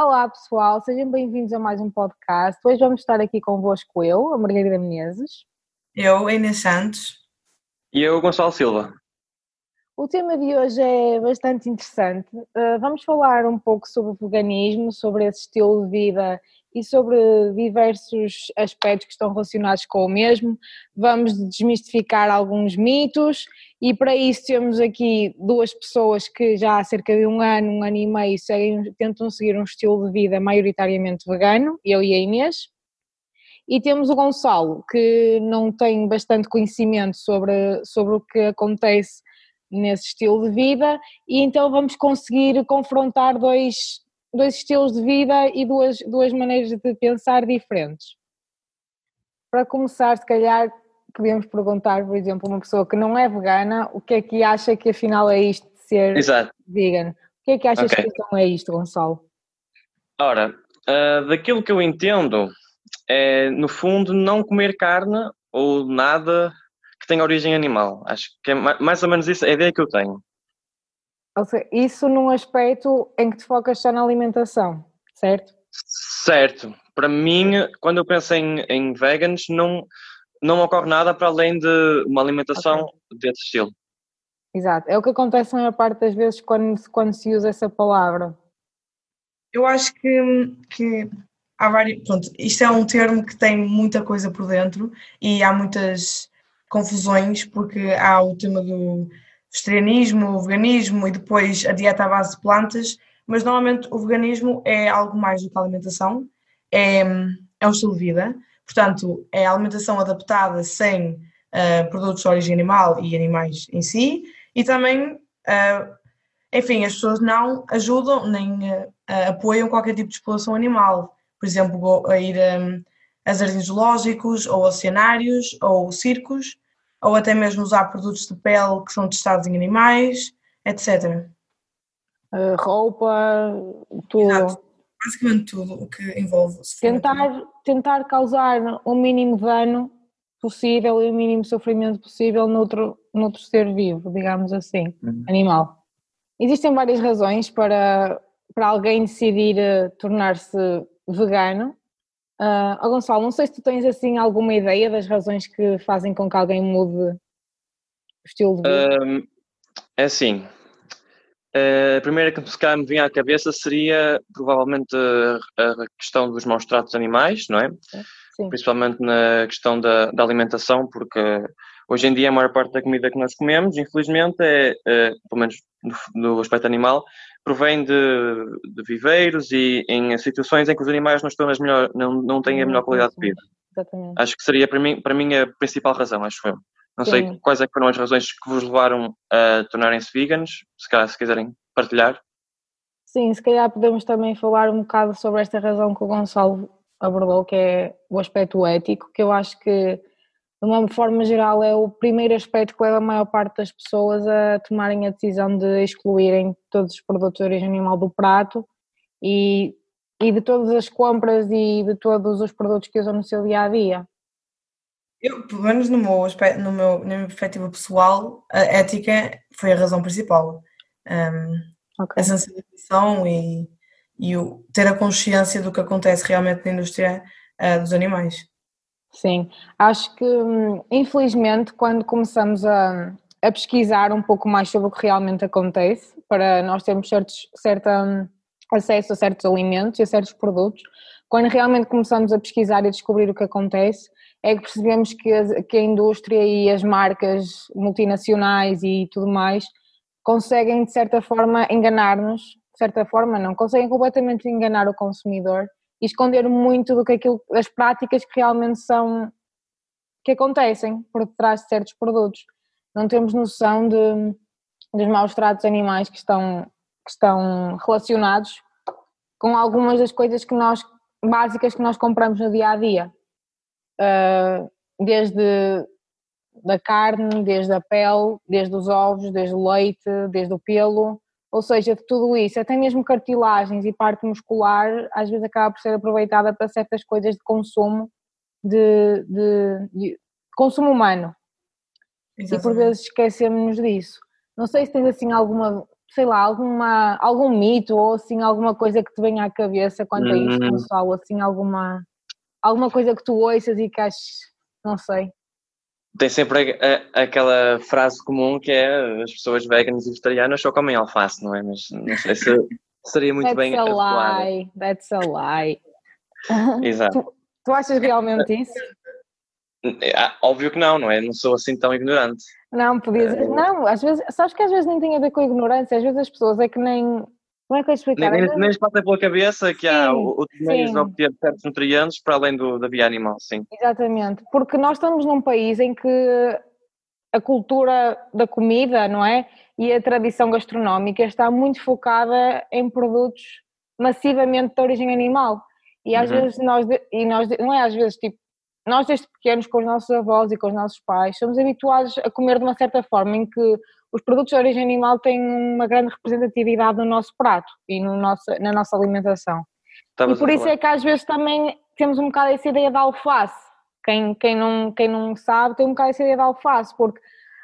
Olá pessoal, sejam bem-vindos a mais um podcast. Hoje vamos estar aqui convosco eu, a Margarida Menezes. Eu, Inês Santos. E eu, Gonçalo Silva. O tema de hoje é bastante interessante. Uh, vamos falar um pouco sobre o veganismo, sobre esse estilo de vida e sobre diversos aspectos que estão relacionados com o mesmo. Vamos desmistificar alguns mitos e para isso temos aqui duas pessoas que já há cerca de um ano, um ano e meio seguem, tentam seguir um estilo de vida maioritariamente vegano, eu e a Inês. E temos o Gonçalo, que não tem bastante conhecimento sobre, sobre o que acontece nesse estilo de vida, e então vamos conseguir confrontar dois, dois estilos de vida e duas, duas maneiras de pensar diferentes. Para começar, se calhar podíamos perguntar, por exemplo, uma pessoa que não é vegana, o que é que acha que afinal é isto de ser Exato. vegan? O que é que achas okay. que então é isto, Gonçalo? Ora, uh, daquilo que eu entendo, é no fundo não comer carne ou nada que tenha origem animal. Acho que é mais ou menos isso a ideia que eu tenho. Ou seja, isso num aspecto em que te focas só na alimentação, certo? Certo. Para mim, quando eu penso em, em vegans, não, não ocorre nada para além de uma alimentação okay. desse estilo. Exato, é o que acontece a maior parte das vezes quando, quando se usa essa palavra. Eu acho que, que há vários. Pronto, isto é um termo que tem muita coisa por dentro e há muitas confusões, porque há o tema do vegetarianismo, o veganismo e depois a dieta à base de plantas, mas normalmente o veganismo é algo mais do que a alimentação, é, é um estilo de vida. Portanto, é alimentação adaptada sem uh, produtos de origem animal e animais em si, e também, uh, enfim, as pessoas não ajudam nem uh, apoiam qualquer tipo de exploração animal. Por exemplo, a ir um, a jardins zoológicos, ou oceanários, ou circos, ou até mesmo usar produtos de pele que são testados em animais, etc. roupa, tudo. Exato basicamente tudo o que envolve. Tentar, tentar causar o mínimo dano possível e o mínimo sofrimento possível noutro, noutro ser vivo, digamos assim, uhum. animal. Existem várias razões para, para alguém decidir uh, tornar-se vegano. Uh, oh Gonçalo, não sei se tu tens assim alguma ideia das razões que fazem com que alguém mude o estilo de vida. Um, é assim, eh, a primeira que se me vinha à cabeça seria provavelmente a, questão dos maus tratos animais, não é? Sim. Principalmente na questão da, da, alimentação, porque hoje em dia a maior parte da comida que nós comemos, infelizmente, é, é pelo menos no, no, aspecto animal, provém de, de, viveiros e em situações em que os animais não estão nas melhor, não, não têm a melhor qualidade de vida. Exatamente. Acho que seria para mim, para mim a principal razão, acho eu. Não Sim. sei quais é foram as razões que vos levaram a tornarem-se veganos, se calhar se quiserem partilhar. Sim, se calhar podemos também falar um bocado sobre esta razão que o Gonçalo abordou, que é o aspecto ético, que eu acho que, de uma forma geral, é o primeiro aspecto que leva a maior parte das pessoas a tomarem a decisão de excluírem todos os produtos de origem animal do prato e, e de todas as compras e de todos os produtos que usam no seu dia a dia. Eu, pelo menos no meu, aspecto, no meu, na minha perspectiva pessoal, a ética foi a razão principal. Um, okay. A sensibilização e, e o, ter a consciência do que acontece realmente na indústria uh, dos animais. Sim, acho que infelizmente quando começamos a, a, pesquisar um pouco mais sobre o que realmente acontece, para nós termos certos, certa, um, acesso a certos alimentos e a certos produtos, quando realmente começamos a pesquisar e descobrir o que acontece, é que percebemos que a, que a indústria e as marcas multinacionais e tudo mais conseguem de certa forma enganar-nos, de certa forma não, conseguem completamente enganar o consumidor e esconder muito do que aquilo, das práticas que realmente são, que acontecem por detrás de certos produtos. Não temos noção de, dos maus tratos animais que estão, que estão relacionados com algumas das coisas que nós, básicas que nós compramos no dia a dia uh, desde da carne, desde a pele, desde os ovos, desde o leite, desde o pelo, ou seja, de tudo isso, até mesmo cartilagens e parte muscular, às vezes acaba por ser aproveitada para certas coisas de consumo, de, de, de consumo humano. Exatamente. E por vezes esquecemos-nos disso. Não sei se tens assim alguma, sei lá, alguma, algum mito ou assim, alguma coisa que te venha à cabeça quanto a isto, hum. pessoal, assim, alguma, alguma coisa que tu ouças e que aches, não sei. Tem sempre a, a, aquela frase comum que é as pessoas veganas e vegetarianas só comem alface, não é? Mas não sei se seria muito that's bem a lie, That's a lie. Exato. Tu, tu achas realmente isso? É, óbvio que não, não é? Não sou assim tão ignorante. Não, podias. É... Não, às vezes, sabes que às vezes nem tem a ver com a ignorância, às vezes as pessoas é que nem. Como é que eu explicar? Nem, nem, nem passa pela cabeça que sim, há outros meios de obter certos nutrientes para além do, da via animal, sim. Exatamente, porque nós estamos num país em que a cultura da comida, não é? E a tradição gastronómica está muito focada em produtos massivamente de origem animal. E às uhum. vezes nós, e nós, não é às vezes tipo, nós desde pequenos com os nossos avós e com os nossos pais somos habituados a comer de uma certa forma em que os produtos de origem animal têm uma grande representatividade no nosso prato e no nosso, na nossa alimentação. Estavas e por isso é que às vezes também temos um bocado essa ideia da alface. Quem, quem, não, quem não sabe tem um bocado essa ideia da alface, porque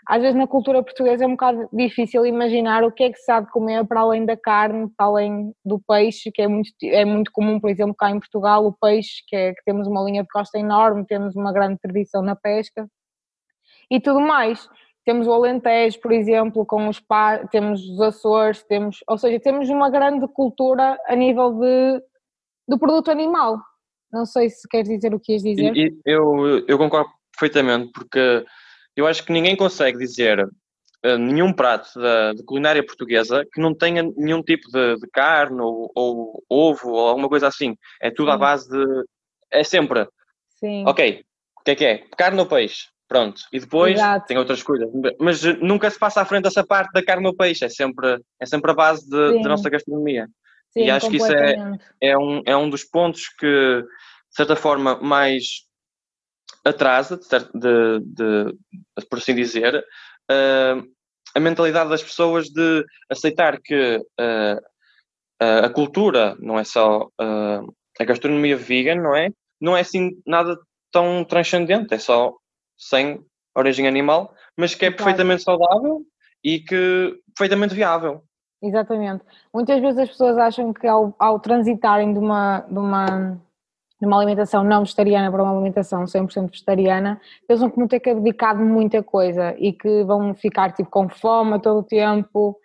às vezes na cultura portuguesa é um bocado difícil imaginar o que é que se de comer para além da carne, para além do peixe, que é muito, é muito comum, por exemplo, cá em Portugal, o peixe, que, é, que temos uma linha de costa enorme, temos uma grande tradição na pesca e tudo mais. Temos o Alentejo, por exemplo, com os pá, temos os Açores, temos, ou seja, temos uma grande cultura a nível de, do produto animal. Não sei se queres dizer o que ias dizer. Eu, eu concordo perfeitamente, porque eu acho que ninguém consegue dizer uh, nenhum prato da, de culinária portuguesa que não tenha nenhum tipo de, de carne ou, ou, ovo ou alguma coisa assim. É tudo Sim. à base de. É sempre. Sim. Ok, o que é que é? Carne ou peixe? Pronto. E depois Exato. tem outras coisas. Mas nunca se passa à frente essa parte da carne ou peixe. É sempre, é sempre a base da nossa gastronomia. Sim, e acho que isso é, é, um, é um dos pontos que, de certa forma, mais atrasa, de, de, de, por assim dizer, uh, a mentalidade das pessoas de aceitar que uh, a cultura, não é só uh, a gastronomia vegan, não é? Não é assim nada tão transcendente, é só sem origem animal, mas que é perfeitamente saudável e que perfeitamente viável. Exatamente. Muitas vezes as pessoas acham que ao, ao transitarem de uma, de uma numa alimentação não vegetariana para uma alimentação 100% vegetariana, eles vão ter que abdicar de muita coisa e que vão ficar tipo com fome todo o tempo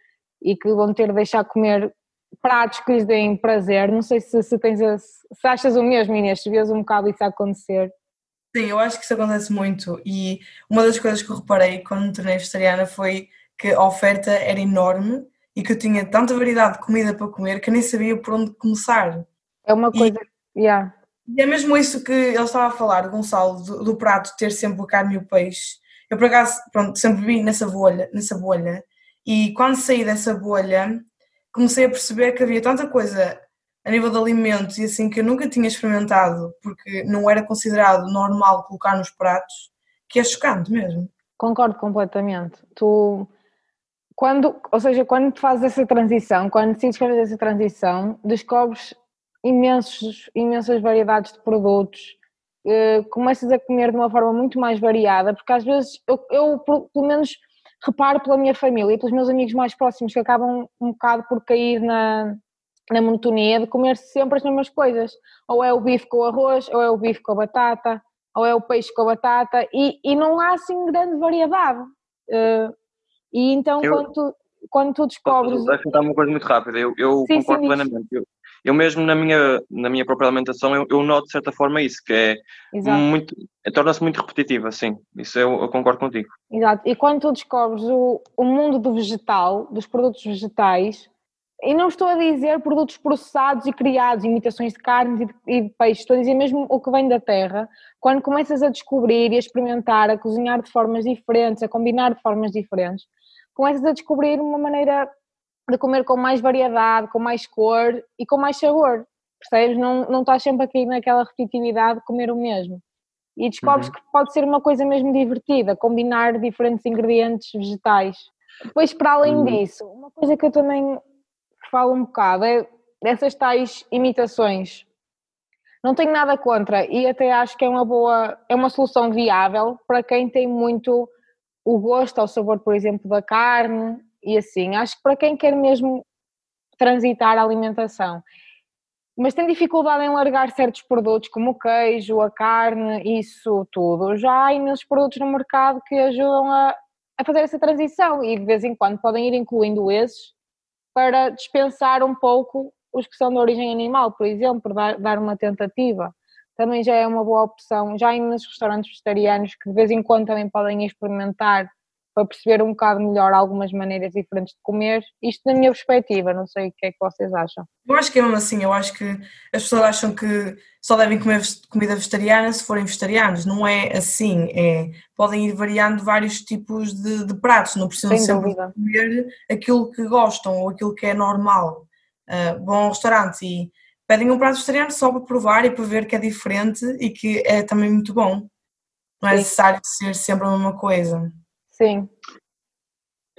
e que vão ter de deixar comer pratos que lhes deem prazer. Não sei se, se tens a, se achas o mesmo, Inês, se vês um bocado isso acontecer. Sim, eu acho que isso acontece muito e uma das coisas que eu reparei quando me tornei vegetariana foi que a oferta era enorme e que eu tinha tanta variedade de comida para comer que nem sabia por onde começar. É uma coisa, e, yeah. E é mesmo isso que ele estava a falar, Gonçalo, do, do prato ter sempre a carne e o peixe. Eu, por acaso, pronto, sempre vi nessa bolha, nessa bolha. E quando saí dessa bolha, comecei a perceber que havia tanta coisa a nível de alimentos e assim que eu nunca tinha experimentado, porque não era considerado normal colocar nos pratos, que é chocante mesmo. Concordo completamente. Tu, quando, ou seja, quando fazes essa transição, quando decides fazer essa transição, descobres imensos, imensas variedades de produtos, uh, começas a comer de uma forma muito mais variada, porque às vezes eu, eu, pelo menos reparo pela minha família e pelos meus amigos mais próximos que acabam um bocado por cair na, na monotonia de comer sempre as mesmas coisas, ou é o bife com arroz, ou é o bife com batata, ou é o peixe com batata, e, e não há assim grande variedade. Uh, e então eu, quando, tu, quando tu descobres... Deixa-me uma coisa muito rápida, eu, eu sim, concordo sim, plenamente. Eu, eu mesmo na minha, na minha própria alimentação eu, eu noto de certa forma isso, que é Exato. muito, torna-se muito repetitiva, sim, isso eu, eu, concordo contigo. Exato, e quando tu descobres o, o mundo do vegetal, dos produtos vegetais, e não estou a dizer produtos processados e criados, imitações de carne e de peixe, estou a dizer mesmo o que vem da terra, quando começas a descobrir e a experimentar, a cozinhar de formas diferentes, a combinar de formas diferentes, começas a descobrir uma maneira de comer com mais variedade, com mais cor e com mais sabor, percebes? Não, não estás sempre aqui naquela repetitividade de comer o mesmo. E descobres uhum. que pode ser uma coisa mesmo divertida, combinar diferentes ingredientes vegetais. Depois, para além uhum. disso, uma coisa que eu também falo um bocado é dessas tais imitações. Não tenho nada contra e até acho que é uma boa, é uma solução viável para quem tem muito o gosto ao sabor, por exemplo, da carne e assim. Acho que para quem quer mesmo transitar a alimentação, mas tem dificuldade em largar certos produtos como o queijo, a carne, isso tudo. Já há imensos produtos no mercado que ajudam a, a fazer essa transição e de vez em quando podem ir incluindo esses para dispensar um pouco os que são de origem animal, por exemplo, dar, uma tentativa. Também já é uma boa opção. Já há imensos restaurantes vegetarianos que de vez em quando também podem experimentar para perceber um bocado melhor algumas maneiras diferentes de comer. Isto na minha perspectiva, não sei o que é que vocês acham. Eu acho que é mesmo assim, eu acho que as pessoas acham que só devem comer comida vegetariana se forem vegetarianos, não é assim, é, podem ir variando vários tipos de, de pratos, não precisam Sem sempre dúvida. comer aquilo que gostam ou aquilo que é normal. Uh, vão ao restaurante e pedem um prato vegetariano só para provar e para ver que é diferente e que é também muito bom. Não é Sim. necessário ser sempre a mesma coisa. Sim.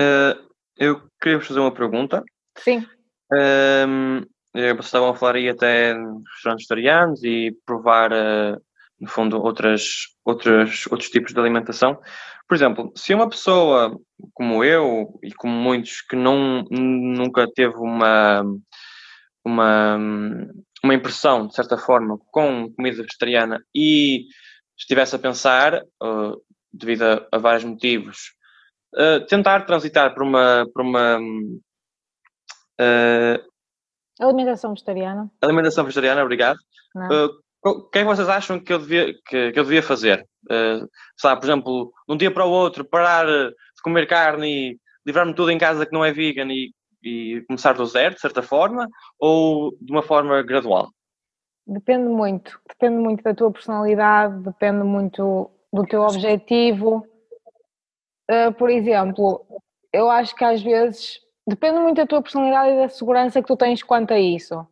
Uh, eu queria vos fazer uma pergunta. Sim. Um, vocês estavam a falar aí até em restaurantes vegetarianos e provar, uh, no fundo, outras, outras, outros tipos de alimentação. Por exemplo, se uma pessoa como eu e como muitos que não, nunca teve uma, uma, uma impressão, de certa forma, com comida vegetariana e estivesse a pensar, uh, devido a, a vários motivos, uh, tentar transitar por uma. Por uma uh, alimentação vegetariana. Alimentação vegetariana, obrigado. o que é que vocês acham que eu devia, que, que eu devia fazer? Uh, sabe, por exemplo, de um dia para o outro, parar de comer carne e livrar-me tudo em casa que não é vegan e, e começar do zero, de certa forma, ou de uma forma gradual? Depende muito, depende muito da tua personalidade, depende muito do teu objetivo. Uh, por exemplo, eu acho que às vezes depende muito da tua personalidade e da segurança que tu tens quanto a isso.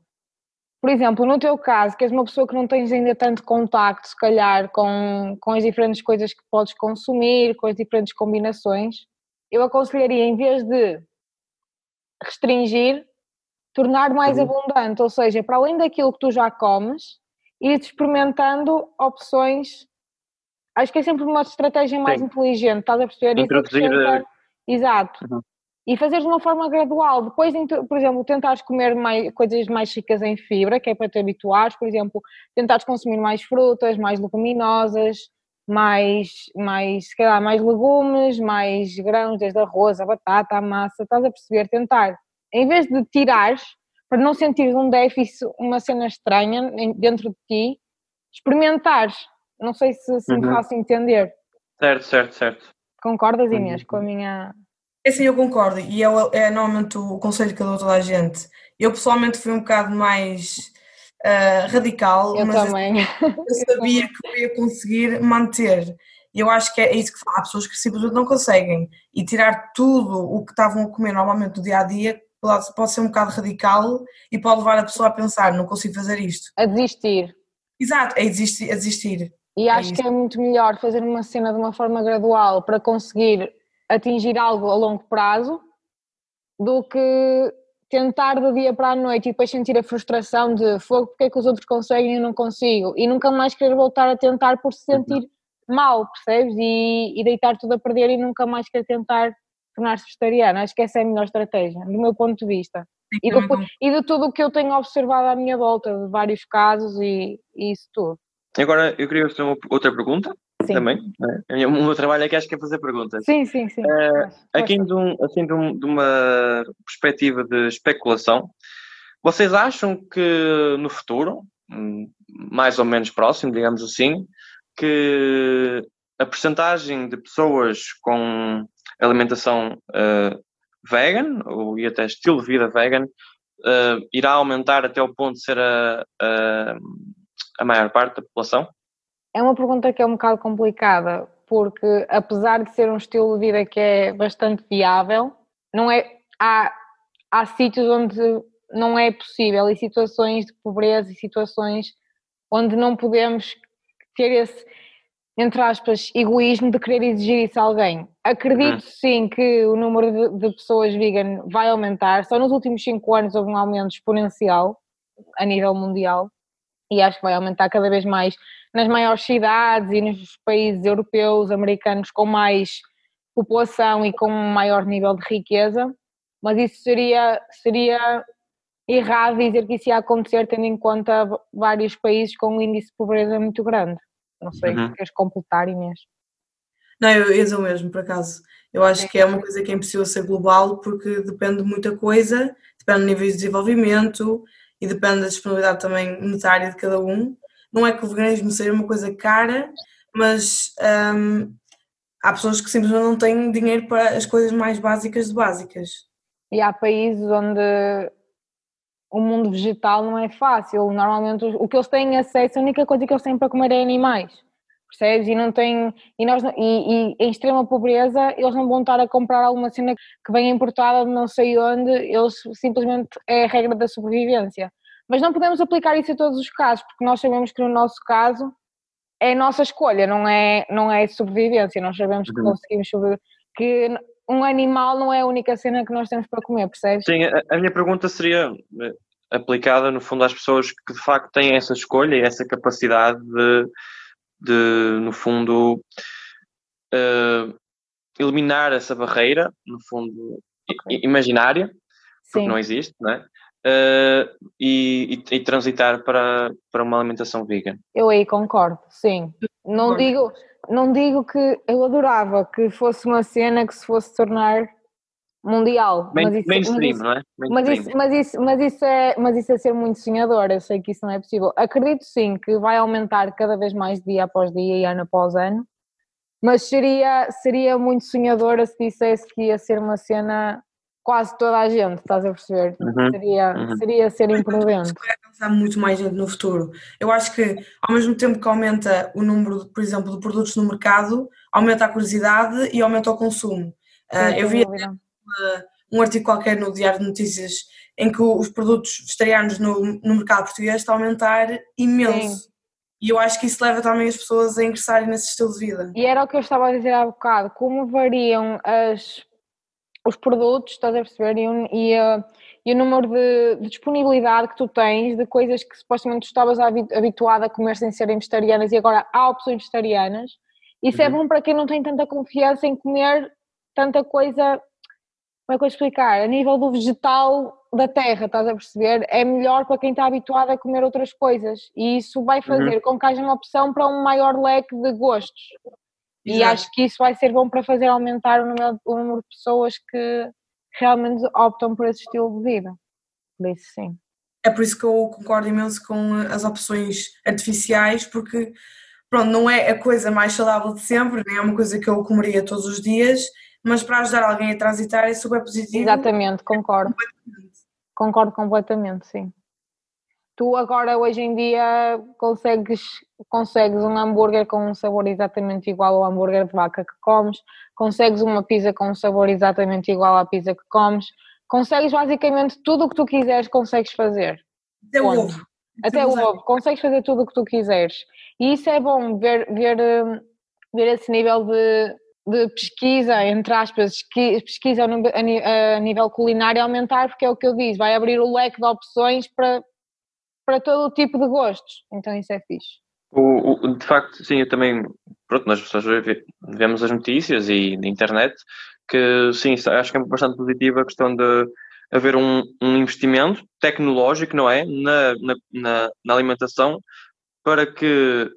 Por exemplo, no teu caso, que és uma pessoa que não tens ainda tanto contacto, se calhar, com, com as diferentes coisas que podes consumir, com as diferentes combinações, eu aconselharia, em vez de restringir, tornar mais uhum. abundante, ou seja, para além daquilo que tu já comes, ir experimentando opções Acho que é sempre uma estratégia mais Sim. inteligente, estás a perceber? Introduzir. Eh, Exato. Uhum. E fazer de uma forma gradual. Depois, por exemplo, tentares comer mais, coisas mais ricas em fibra, que é para te habituares, por exemplo, tentares consumir mais frutas, mais leguminosas, mais, mais, se calhar, mais legumes, mais grãos, desde arroz, a batata, a massa, estás a perceber? Tentar, em vez de tirares, para não sentir um déficit, uma cena estranha dentro de ti, experimentares não sei se, se uhum. me faço entender. Certo, certo, certo. Concordas, Inês, uhum. com a minha. É sim, eu concordo, e é, é normalmente o conselho que eu dou a toda a gente. Eu pessoalmente fui um bocado mais uh, radical, eu mas também. eu sabia que eu ia conseguir manter. E eu acho que é isso que há pessoas que simplesmente não conseguem. E tirar tudo o que estavam a comer normalmente no dia a dia pode, pode ser um bocado radical e pode levar a pessoa a pensar: não consigo fazer isto. A desistir. Exato, a desistir. A desistir. E é acho é que é muito melhor fazer uma cena de uma forma gradual para conseguir atingir algo a longo prazo do que tentar do dia para a noite e depois sentir a frustração de fogo, porque é que os outros conseguem e eu não consigo e nunca mais querer voltar a tentar por se sentir uhum. mal, percebes? E, e, deitar tudo a perder e nunca mais querer tentar tornar-se vegetariano. Acho que essa é a melhor estratégia, do meu ponto de vista. E, depois, e de tudo o que eu tenho observado à minha volta, de vários casos e, e isso tudo. Agora eu queria fazer uma, outra pergunta sim. também. Né? O meu trabalho é que acho que é fazer perguntas. Sim, sim, sim. Uh, aqui de, um, assim, de, um, de, uma perspectiva de especulação, vocês acham que no futuro, hum, mais ou menos próximo, digamos assim, que a percentagem de pessoas com alimentação uh, vegan, ou e até estilo de vida vegan, uh, irá aumentar até o ponto de ser a, a a maior parte da população? É uma pergunta que é um bocado complicada, porque apesar de ser um estilo de vida que é bastante viável, não é, há, há sítios onde não é possível e situações de pobreza e situações onde não podemos ter esse, entre aspas, egoísmo de querer exigir isso a alguém. Acredito uhum. sim que o número de, de, pessoas vegan vai aumentar, só nos últimos 5 anos houve um aumento exponencial a nível mundial e acho que vai aumentar cada vez mais nas maiores cidades e nos países europeus, americanos com mais população e com um maior nível de riqueza. mas isso seria, seria errado dizer que isso ia acontecer tendo em conta vários países com um índice de pobreza muito grande. Não sei, uhum. queres completar, Inês? Não, eu dizer o mesmo, por acaso. Eu acho que é uma coisa que é impossível ser global porque depende de muita coisa, depende do nível de desenvolvimento e depende da disponibilidade também monetária de cada um. Não é que o veganismo seja uma coisa cara, mas hum, há pessoas que simplesmente não têm dinheiro para as coisas mais básicas de básicas. E há países onde o mundo vegetal não é fácil. Normalmente o que eles têm acesso, a única coisa que eles têm para comer é animais. Percebes? E não têm. E, nós, e, e em extrema pobreza, eles não vão estar a comprar alguma cena que venha importada de não sei onde, eles simplesmente é a regra da sobrevivência. Mas não podemos aplicar isso a todos os casos, porque nós sabemos que no nosso caso é a nossa escolha, não é, não é sobrevivência. Nós sabemos que uhum. conseguimos sobreviver, que um animal não é a única cena que nós temos para comer, percebes? Sim, a, a minha pergunta seria eh, aplicada no fundo às pessoas que de facto têm essa escolha e essa capacidade de, de no fundo, uh, eliminar essa barreira, no fundo, okay. imaginária, porque Sim. não existe, não é? uh, e, e, e, transitar para, para uma alimentação vegan. Eu aí concordo, sim. Não digo, não digo que eu adorava que fosse uma cena que se fosse tornar mundial. Main, mas isso, mainstream, mas isso, não é? Mas isso, mas, isso, mas, isso é, mas isso é ser muito sonhador, eu sei que isso não é possível. Acredito sim que vai aumentar cada vez mais dia após dia e ano após ano, mas seria, seria muito sonhadora se dissesse que ia ser uma cena quase toda a gente, estás a perceber? Uhum, seria, uhum. seria ser imprudente. Vai alcançar muito mais gente no futuro. Eu acho que ao mesmo tempo que aumenta o número, por exemplo, de produtos no mercado, aumenta a curiosidade e aumenta o consumo. Uh, eu vi um artigo qualquer no Diário de Notícias em que os produtos vegetarianos no, no mercado português estão a aumentar imenso. Sim. E eu acho que isso leva também as pessoas a ingressarem nesse estilo de vida. E era o que eu estava a dizer há bocado, como variam as os produtos, estás a perceber? E, e, uh, e o número de, de, disponibilidade que tu tens de coisas que supostamente tu estavas habituado a comer sem serem vegetarianas e agora há opções vegetarianas. Isso é uhum. é bom para quem não tem tanta confiança em comer tanta coisa. Como é que eu explicar? A nível do vegetal da terra, estás a perceber? É melhor para quem está habituado a comer outras coisas e isso vai uhum. fazer uhum. com que haja uma opção para um maior leque de gostos. E acho que isso vai ser bom para fazer aumentar o número, o número de pessoas que realmente optam por esse estilo de vida. Por isso, sim. É por isso que eu concordo imenso com as opções artificiais, porque pronto, não é a coisa mais saudável de sempre, nem é uma coisa que eu comeria todos os dias, mas para ajudar alguém a transitar é super positivo. Exatamente, concordo. Completamente. Concordo completamente, sim tu agora hoje em dia consegues, consegues um hambúrguer com um sabor exatamente igual ao hambúrguer de vaca que comes, consegues uma pizza com um sabor exatamente igual à pizza que comes, consegues basicamente tudo o que tu quiseres, consegues fazer. Até o ovo. Até o ovo, consegues fazer tudo o que tu quiseres. E isso é bom, ver, ver, hum, ver esse nível de, de pesquisa, entre aspas, pesquisa a nível culinário aumentar, porque é o que eu disse, vai abrir o leque de opções para, para todo o tipo de gostos. Então isso é fixe. O, o, de facto, sim, eu também, pronto, nós pessoas vemos as notícias e na internet que, sim, acho que é bastante positiva a questão de haver um, um investimento tecnológico, não é, na, na, na, alimentação para que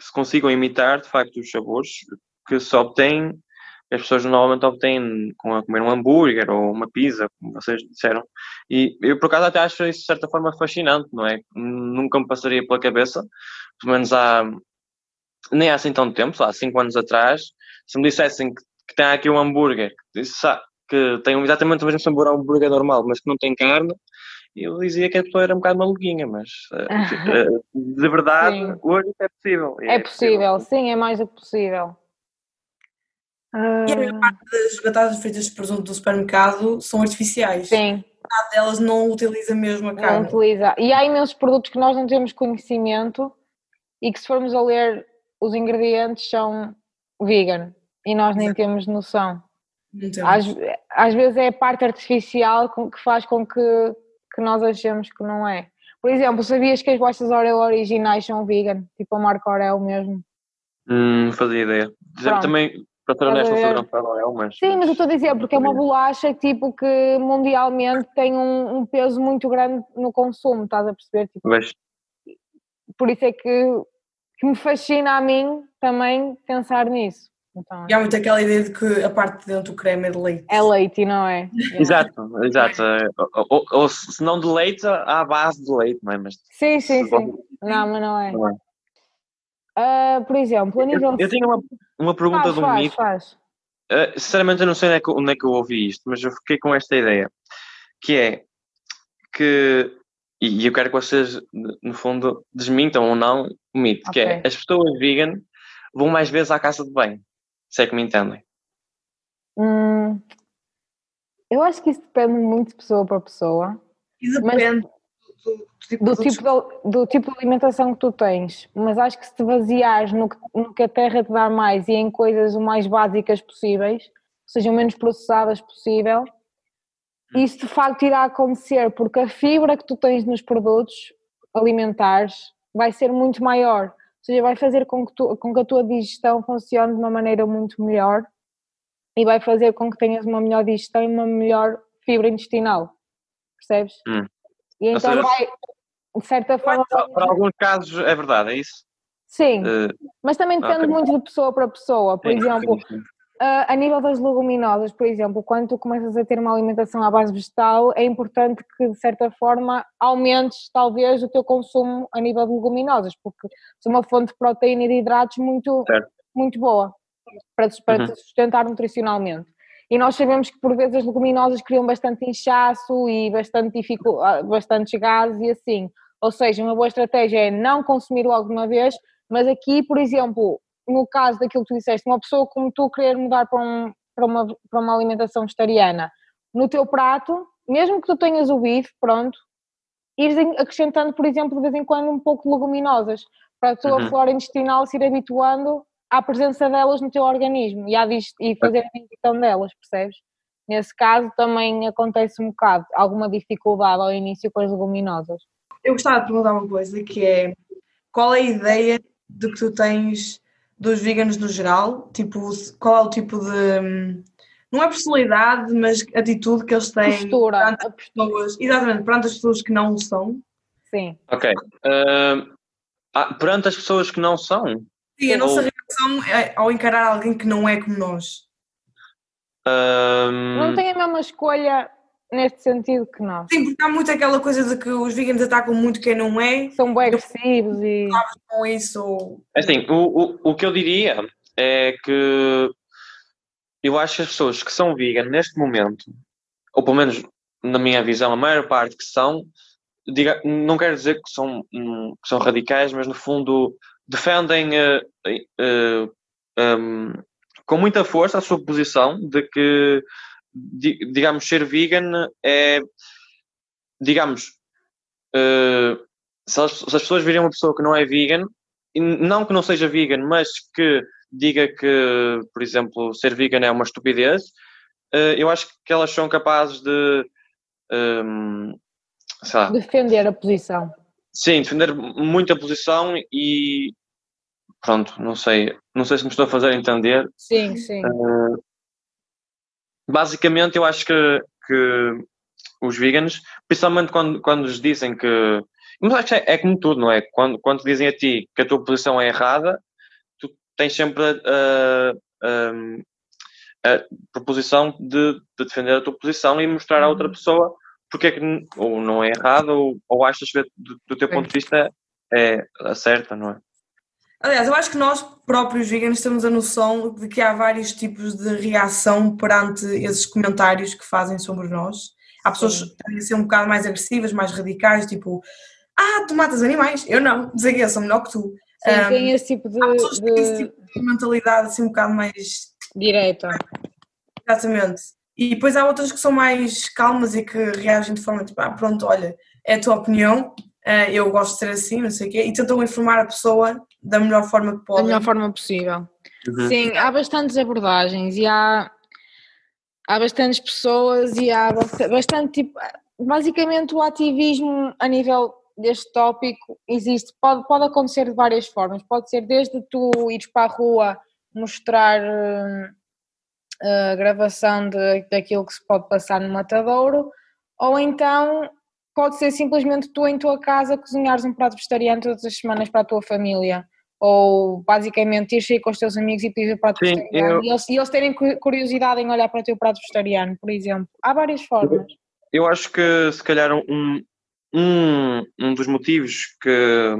se consigam imitar, de facto, os sabores que se obtêm as pessoas normalmente obtêm com a comer um hambúrguer ou uma pizza, como vocês disseram. E eu, por acaso, até acho isso de certa forma fascinante, não é? Nunca me passaria pela cabeça, pelo menos há. nem há assim tanto tempo, há 5 anos atrás, se me dissessem que, que tem aqui um hambúrguer que, que tem exatamente o mesmo sabor a um hambúrguer normal, mas que não tem carne, eu dizia que a pessoa era um bocado maluquinha, mas eh, eh, de verdade, sim. hoje é possível. É, é possível, possível, sim, é mais do que possível. E a maior parte das batatas feitas de presunto do supermercado são artificiais. Sim. A delas não utiliza mesmo a carne. Não utiliza. E há imensos produtos que nós não temos conhecimento e que se formos a ler os ingredientes são vegan e nós nem Exato. temos noção. Às, às, vezes é a parte artificial que faz com que, que nós achemos que não é. Por exemplo, sabias que as bolachas Oreo originais são vegan? Tipo a marca Oreo mesmo? Hum, não fazia ideia. Também Não mas... Sim, mas eu estou a dizer, porque é uma bolacha tipo, que mundialmente tem um, um peso muito grande no consumo, estás a perceber? Tipo, mas... Por isso é que, que me fascina a mim também pensar nisso. Então, e há muito aquela ideia de que a parte de dentro do creme é de leite. É leite, não é? exato, exato. Ou, ou, ou, se não de leite, à base de leite, não é? Mas, sim, sim, sim. Não, mas não é. Não é. Uh, por exemplo, a nível eu, eu tenho uma, uma pergunta faz, de um faz, mito. Faz. Uh, sinceramente, eu não sei onde é, que, onde é que eu ouvi isto, mas eu fiquei com esta ideia, que é que, e eu quero que vocês, no fundo, desmintam ou não o mito, okay. que é as pessoas vegan vão mais vezes à casa de banho, se é que me entendem. Hum, eu acho que isso depende muito de pessoa para pessoa. E depende. Mas do, tipo, do, tipo de, do tipo de alimentação que tu tens, mas acho que se te baseares no que, no que a terra te dá mais e em coisas o mais básicas possíveis, sejam menos processadas possível, isso de facto irá acontecer, porque a fibra que tu tens nos produtos alimentares vai ser muito maior, ou seja, vai fazer com que, tu, com que a tua digestão funcione de uma maneira muito melhor e vai fazer com que tenhas uma melhor digestão e uma melhor fibra intestinal, percebes? Hum. E então seja, vai, de certa forma. Para alguns casos é verdade, é isso? Sim, uh, mas também depende okay. muito de pessoa para pessoa. Por exemplo, sim, sim. Uh, a nível das leguminosas, por exemplo, quando tu começas a ter uma alimentação à base vegetal, é importante que, de certa forma, aumentes talvez o teu consumo a nível de leguminosas, porque são uma fonte de proteína e de hidratos muito, muito boa para, para uhum. te sustentar nutricionalmente. E nós sabemos que por vezes as leguminosas criam bastante inchaço e bastante dificu... Ah, bastantes gases e assim. Ou seja, uma boa estratégia é não consumir logo de uma vez, mas aqui, por exemplo, no caso daquilo que tu disseste, uma pessoa como tu querer mudar para, um, para, uma, para uma alimentação vegetariana, no teu prato, mesmo que tu tenhas o bife, pronto, ires acrescentando, por exemplo, de vez em quando um pouco de leguminosas, para a tua uhum. flora intestinal se ir habituando à presença delas no teu organismo e, à, e fazer a digestão delas, percebes? Nesse caso também acontece um bocado, alguma dificuldade ao início com as leguminosas. Eu gostava de perguntar uma coisa que é qual é a ideia de que tu tens dos veganos no geral? Tipo, qual é o tipo de não é personalidade, mas atitude que eles têm Postura. perante as pessoas, exatamente, perante as pessoas que não são. Sim. Ok. Uh, perante as pessoas que não são? Sim, a nossa Ou... reação é ao encarar alguém que não é como nós. Um... Não tem a mesma escolha neste sentido que nós. Sim, porque há muito aquela coisa de que os veganos atacam muito quem não é. São bem agressivos e. Com isso. Ou... É assim, o, o, o que eu diria é que eu acho que as pessoas que são vegan neste momento, ou pelo menos na minha visão, a maior parte que são, diga, não quero dizer que são, que são radicais, mas no fundo defendem uh, uh, um, com muita força a sua posição de que, digamos, ser vegan é, digamos, se as, se, as, pessoas virem uma pessoa que não é vegan, não que não seja vegan, mas que diga que, por exemplo, ser vegan é uma estupidez, eu acho que elas são capazes de um, defender a posição. Sim, defender muito a posição e pronto, não sei, não sei se me estou a fazer entender. Sim, sim. Uh, basicamente eu acho que, que os veganos, principalmente quando, quando nos dizem que. Mas acho que é, é como tudo, não é? Quando, quando dizem a ti que a tua posição é errada, tu tens sempre a, a, a proposição de, de, defender a tua posição e mostrar à outra uhum. pessoa porque é que ou não é errado ou, ou achas que do, do teu ponto de vista é a certa, não é? Aliás, eu acho que nós próprios veganos temos a noção de que há vários tipos de reação perante esses comentários que fazem sobre nós. Há pessoas Sim. que podem ser um bocado mais agressivas, mais radicais, tipo, ah, tu matas animais, eu não, dizer que eu sou melhor que tu. Sim, um, tem esse tipo de, há pessoas que têm esse tipo de mentalidade assim um bocado mais direta. Exatamente. E depois há outras que são mais calmas e que reagem de forma tipo, ah, pronto, olha, é a tua opinião, eh, eu gosto de ser assim, não sei o quê, e tentam informar a pessoa da melhor forma que podem. Da melhor forma possível. Uhum. Sim, há bastantes abordagens e há, há bastantes pessoas e há bastante tipo. Basicamente, o ativismo a nível deste tópico existe, pode, pode acontecer de várias formas. Pode ser desde tu ires para a rua mostrar, uh, gravação de, daquilo que se pode passar no matadouro, ou então pode ser simplesmente tu em tua casa cozinhares um prato vegetariano todas as semanas para a tua família. Ou basicamente ir sair com os teus amigos e pedir o prato Sim, vegetariano. Eu... E, eles, e eles terem curiosidade em olhar para o teu prato vegetariano, por exemplo. Há várias formas. Eu acho que se calhar um, um, um dos motivos que,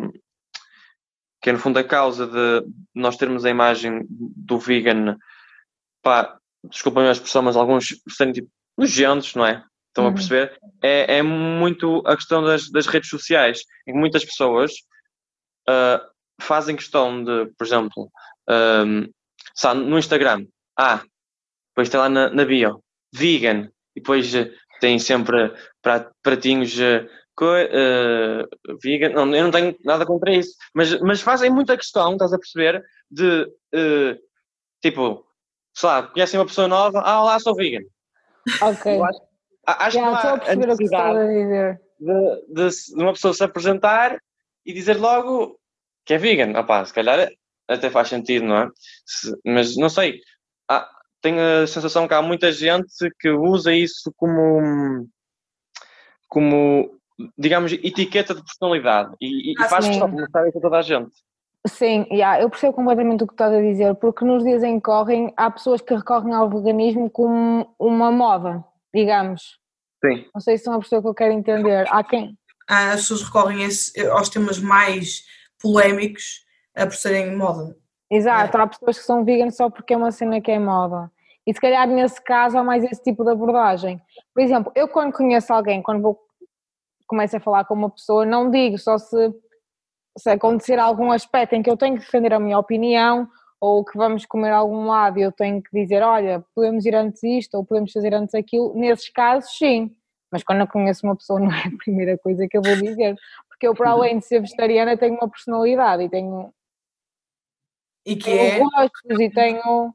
que é no fundo a causa de nós termos a imagem do vegan, pá, desculpem a expressão, mas alguns serem tipo nojentos, não é? Estão uhum. a perceber? É, é muito a questão das, das redes sociais, em que muitas pessoas uh, fazem questão de, por exemplo, um, sabe, no Instagram, ah, depois está lá na, na bio, vegan, e depois uh, tem sempre pratinhos uh, vegan, não, eu não tenho nada contra isso, mas, mas fazem muita questão, estás a perceber, de uh, tipo, sei lá, conhecem uma pessoa nova, ah, olá, sou vegan. Ok. Eu acho, acho yeah, que não há a necessidade a de, de, de, uma pessoa se apresentar e dizer logo que é vegan. Opá, se calhar até faz sentido, não é? Se, mas não sei. Há, tenho a sensação que há muita gente que usa isso como como digamos, etiqueta de personalidade e, e ah, faz questão de mostrar isso a toda a gente. Sim, yeah, eu percebo completamente o que estás a dizer, porque nos dias em que correm há pessoas que recorrem ao veganismo como uma moda, digamos. Sim. Não sei se são a pessoa que eu quero entender. Há quem? As pessoas recorrem aos temas mais polémicos a por serem moda. Exato, é. há pessoas que são vegan só porque é uma cena que é moda. E se calhar nesse caso há mais esse tipo de abordagem. Por exemplo, eu quando conheço alguém, quando vou começo a falar com uma pessoa, não digo só se, se acontecer algum aspecto em que eu tenho que defender a minha opinião ou que vamos comer algum lado e eu tenho que dizer, olha, podemos ir antes isto ou podemos fazer antes aquilo, nesses casos sim, mas quando eu conheço uma pessoa não é a primeira coisa que eu vou dizer, porque eu para além de ser vegetariana tenho uma personalidade e tenho e que tenho é gostos e tenho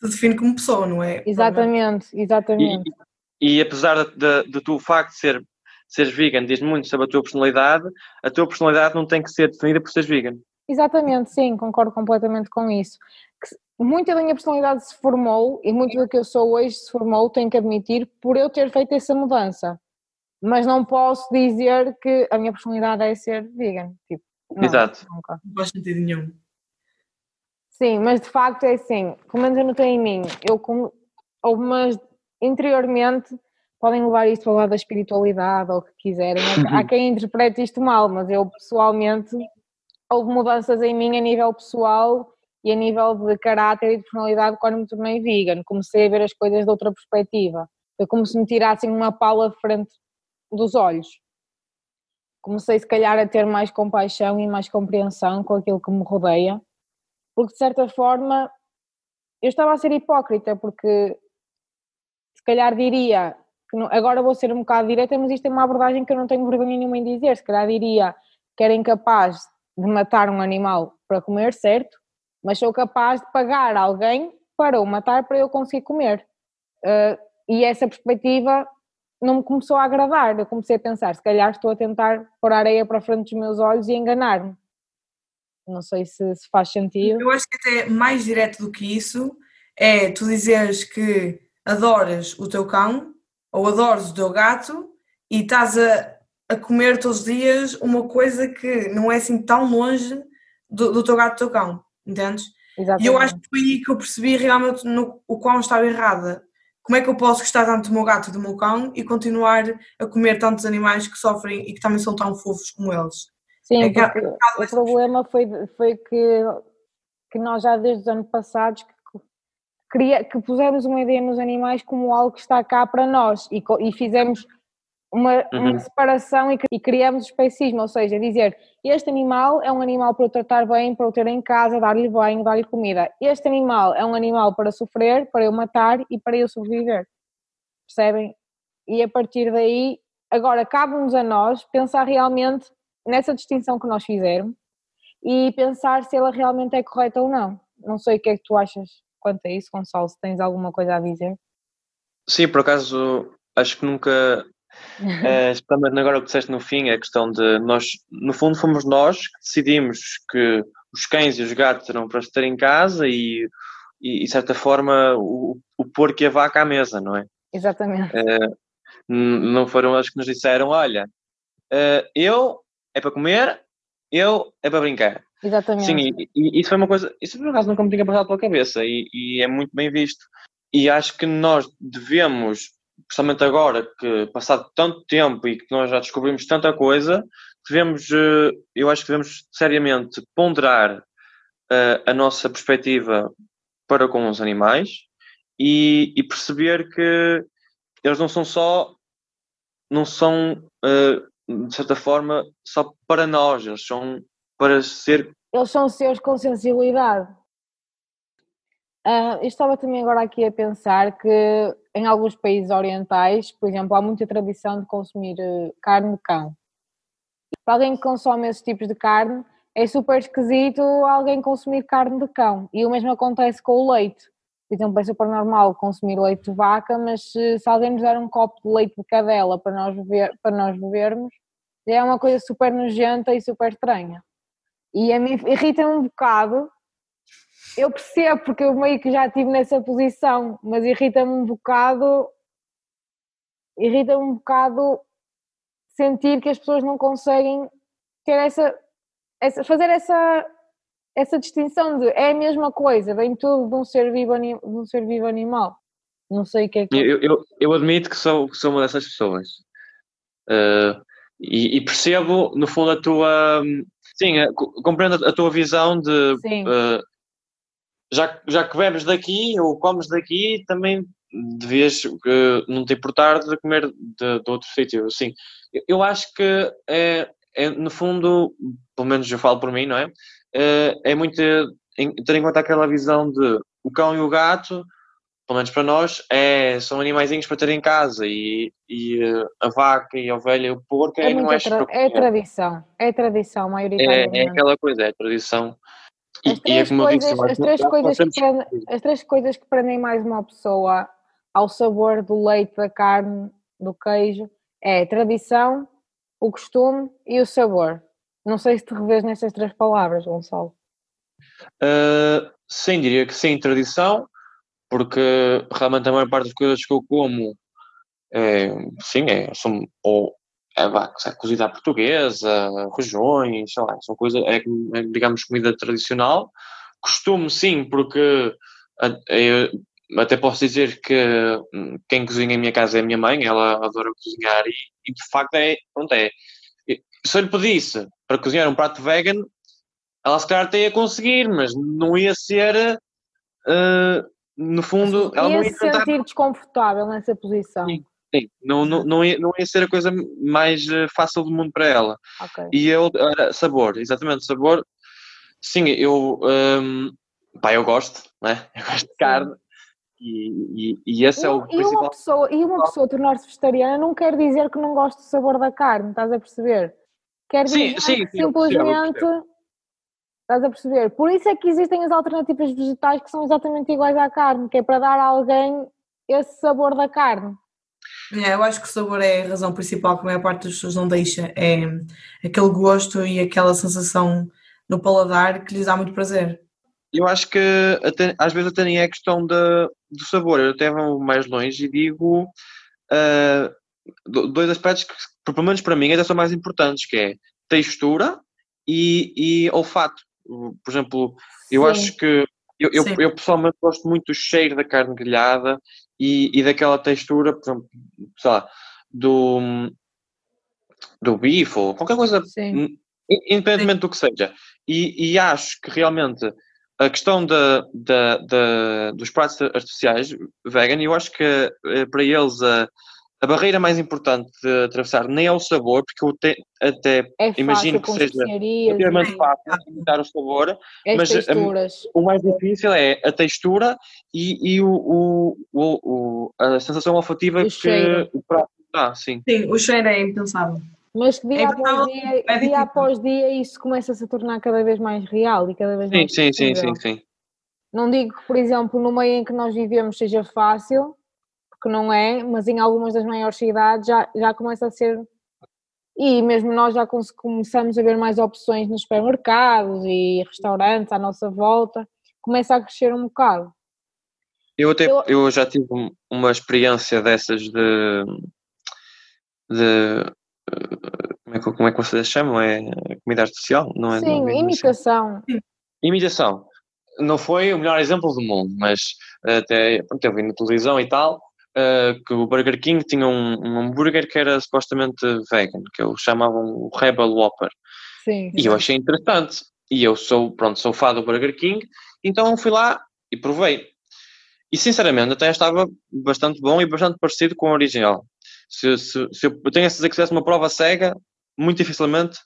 te define como pessoa, não é? Exatamente, exatamente. E, e apesar de, de, de tu o facto de ser seres vegan diz muito sobre a tua personalidade, a tua personalidade não tem que ser definida por seres vegan. Exatamente, sim, concordo completamente com isso. Muita da minha personalidade se formou e muito do que eu sou hoje se formou, tenho que admitir, por eu ter feito essa mudança. Mas não posso dizer que a minha personalidade é ser vegan. Tipo, não, Exato. Nunca. Não faz sentido nenhum. Sim, mas de facto é assim, como menos eu notei em mim, eu como, houve umas, interiormente podem levar isto para o lado da espiritualidade ou o que quiserem. Há quem interprete isto mal, mas eu pessoalmente houve mudanças em mim a nível pessoal e a nível de caráter e de personalidade quando me tornei vegan. Comecei a ver as coisas de outra perspectiva. Foi como se me tirassem uma pala de frente dos olhos. Comecei, se calhar, a ter mais compaixão e mais compreensão com aquilo que me rodeia, porque de certa forma eu estava a ser hipócrita, porque se calhar diria agora vou ser um bocado direta, mas isto é uma abordagem que eu não tenho vergonha nenhuma em dizer. Se calhar diria que era incapaz de matar um animal para comer, certo? Mas sou capaz de pagar alguém para o matar para eu conseguir comer. Uh, e essa perspectiva não me começou a agradar. Eu comecei a pensar, se calhar estou a tentar pôr a areia para frente dos meus olhos e enganar-me. Não sei se, se, faz sentido. Eu acho que até mais direto do que isso é tu dizeres que adoras o teu cão ou adoras o teu gato e estás a, a comer todos os dias uma coisa que não é assim tão longe do, do teu gato do teu cão, entendes? Exatamente. E eu acho que foi aí que eu percebi realmente no, o quão estava errada. Como é que eu posso gostar tanto do meu gato e do meu cão e continuar a comer tantos animais que sofrem e que também são tão fofos como eles? Sim, é que, o problema foi, foi que, que nós já desde os anos passados cria, que pusemos uma ideia nos animais como algo que está cá para nós e, e fizemos uma, uhum. uma separação e, e, criamos especismo, ou seja, dizer este animal é um animal para eu tratar bem, para eu ter em casa, dar-lhe banho, dar-lhe comida. Este animal é um animal para sofrer, para eu matar e para eu sobreviver. Percebem? E a partir daí, agora cabe-nos a nós pensar realmente nessa distinção que nós fizemos e pensar se ela realmente é correta ou não. Não sei o que é que tu achas quanto a isso, Gonçalo, se tens alguma coisa a dizer? Sim, por acaso acho que nunca. É, especialmente agora o que disseste no fim, é a questão de nós, no fundo, fomos nós que decidimos que os cães e os gatos eram para estar em casa e, e, de certa forma, o, o porco e a vaca à mesa, não é? Exatamente. Uh, não foram eles que nos disseram: olha, uh, eu é para comer, eu é para brincar. Exatamente. Sim, e, e, isso foi uma coisa, isso por acaso nunca me tinha passado pela cabeça e, e, é muito bem visto. E acho que nós devemos, principalmente agora que passado tanto tempo e que nós já descobrimos tanta coisa, devemos, uh, eu acho que devemos seriamente ponderar uh, a nossa perspectiva para com os animais e, e perceber que eles não são só, não são, uh, de certa forma, só para nós, eles são para ser. Eles são seus com sensibilidade. Uh, eu estava também agora aqui a pensar que em alguns países orientais, por exemplo, há muita tradição de consumir uh, carne de cão. Para alguém que consome esses tipos de carne, é super esquisito alguém consumir carne de cão. E o mesmo acontece com o leite. Por exemplo, é super normal consumir leite de vaca, mas se, se alguém nos der um copo de leite de cadela para nós, beber, para nós bebermos, é uma coisa super nojenta e super estranha. E a mim irrita-me um bocado. Eu percebo, porque eu meio que já estive nessa posição, mas irrita-me um bocado. Irrita-me um bocado sentir que as pessoas não conseguem ter essa essa, fazer essa, essa distinção de é a mesma coisa, vem tudo de um ser vivo, de um ser vivo animal. Não sei o que é que. Eu, eu, eu admito que sou, sou uma dessas pessoas. Uh, e, e, percebo, no fundo, a tua. Sim, compreendo a tua visão de. Uh, já, já que bebes daqui ou comes daqui, também devias uh, não te importar de comer de, de outro sítio. Sim, eu acho que é, é, no fundo, pelo menos eu falo por mim, não é? Eh, é muito ter em conta aquela visão de o cão e o gato, pelo menos para nós, é, são animaizinhos para ter em casa e, e eh, a vaca e a ovelha e o porco é, é não é, tra é tradição, é tradição, maioritariamente. É, é aquela coisa, é tradição. As três, e, coisas, disse, as, três coisas que prendem, as três coisas que prendem mais uma pessoa ao sabor do leite, da carne, do queijo, é tradição, o costume e o sabor. Não sei se te revês nestas três palavras, Gonçalo. Uh, sim, diria que sim, tradição, porque realmente a maior parte das coisas que eu como, é, sim, é, são, ou é, é cozida portuguesa, regiões, sei lá, são coisas, é, é, digamos, comida tradicional. Costume, sim, porque eu até posso dizer que hum, quem cozinha em minha casa é a minha mãe, ela adora cozinhar e, e de facto é, pronto, é, se eu lhe pedisse para cozinhar um prato vegan, ela se calhar até ia conseguir, mas não ia ser, uh, no fundo, ela ia não ia se sentir tentar... desconfortável nessa posição. Sim, sim. Não, não, não, ia, não ia ser a coisa mais uh, fácil do mundo para ela. Okay. E eu, uh, sabor, exatamente, sabor. Sim, eu, um, pá, eu gosto, né? Eu gosto de carne. E, e, e, esse e, é o e Uma pessoa, e uma pessoa tornar-se vegetariana não quer dizer que não goste do sabor da carne, estás a perceber? Quer dizer sim, sim, simplesmente. Estás a perceber? Por isso é que existem as alternativas vegetais que são exatamente iguais à carne, que é para dar a alguém esse sabor da carne. É, eu acho que o sabor é a razão principal que a maior parte das pessoas não deixa. É aquele gosto e aquela sensação no paladar que lhes dá muito prazer. Eu acho que até, às vezes até nem é questão de, do sabor. Eu até vou mais longe e digo uh, dois aspectos que, pelo menos para mim, ainda são mais importantes, que é textura e, e olfato. Por exemplo, eu Sim. acho que eu, eu, eu, pessoalmente gosto muito do cheiro da carne grelhada e, e daquela textura, por exemplo, sei lá, do, do bife ou qualquer coisa, Sim. independentemente Sim. do que seja. E, e, acho que realmente a questão da, da, da, dos pratos artificiais vegan, eu acho que eh, para eles a, a barreira mais importante de atravessar nem é o sabor, porque eu te, até é imagino que seja relativamente fácil imitar o sabor, As mas a, o mais difícil é a textura e, e o, o, o, a sensação olfativa o que cheiro. o prato dá, sim. Sim, o cheiro é impensável. Mas que dia, é após dia, é dia após dia isso começa -se a se tornar cada vez mais real e cada vez sim, mais sim, sim, sim, sim. Não digo que, por exemplo, no meio em que nós vivemos seja fácil, que não é, mas em algumas das maiores cidades já, já começa a ser. E mesmo nós já começamos a ver mais opções nos supermercados e restaurantes à nossa volta, começa a crescer um bocado. Eu, até, eu... eu já tive uma experiência dessas de. de como é, que, como é que vocês chamam? É comida artificial? Não é, Sim, não é imitação. Assim. Imitação. Não foi o melhor exemplo do mundo, mas até pronto, eu vi na televisão e tal uh, que o Burger King tinha um, um, hambúrguer que era supostamente vegan, que eles chamavam o Rebel Whopper. Sim. E eu achei interessante. E eu sou, pronto, sou fã do Burger King, então fui lá e provei. E sinceramente até estava bastante bom e bastante parecido com o original. Se, se, se eu tenho a certeza que fizesse uma prova cega, muito dificilmente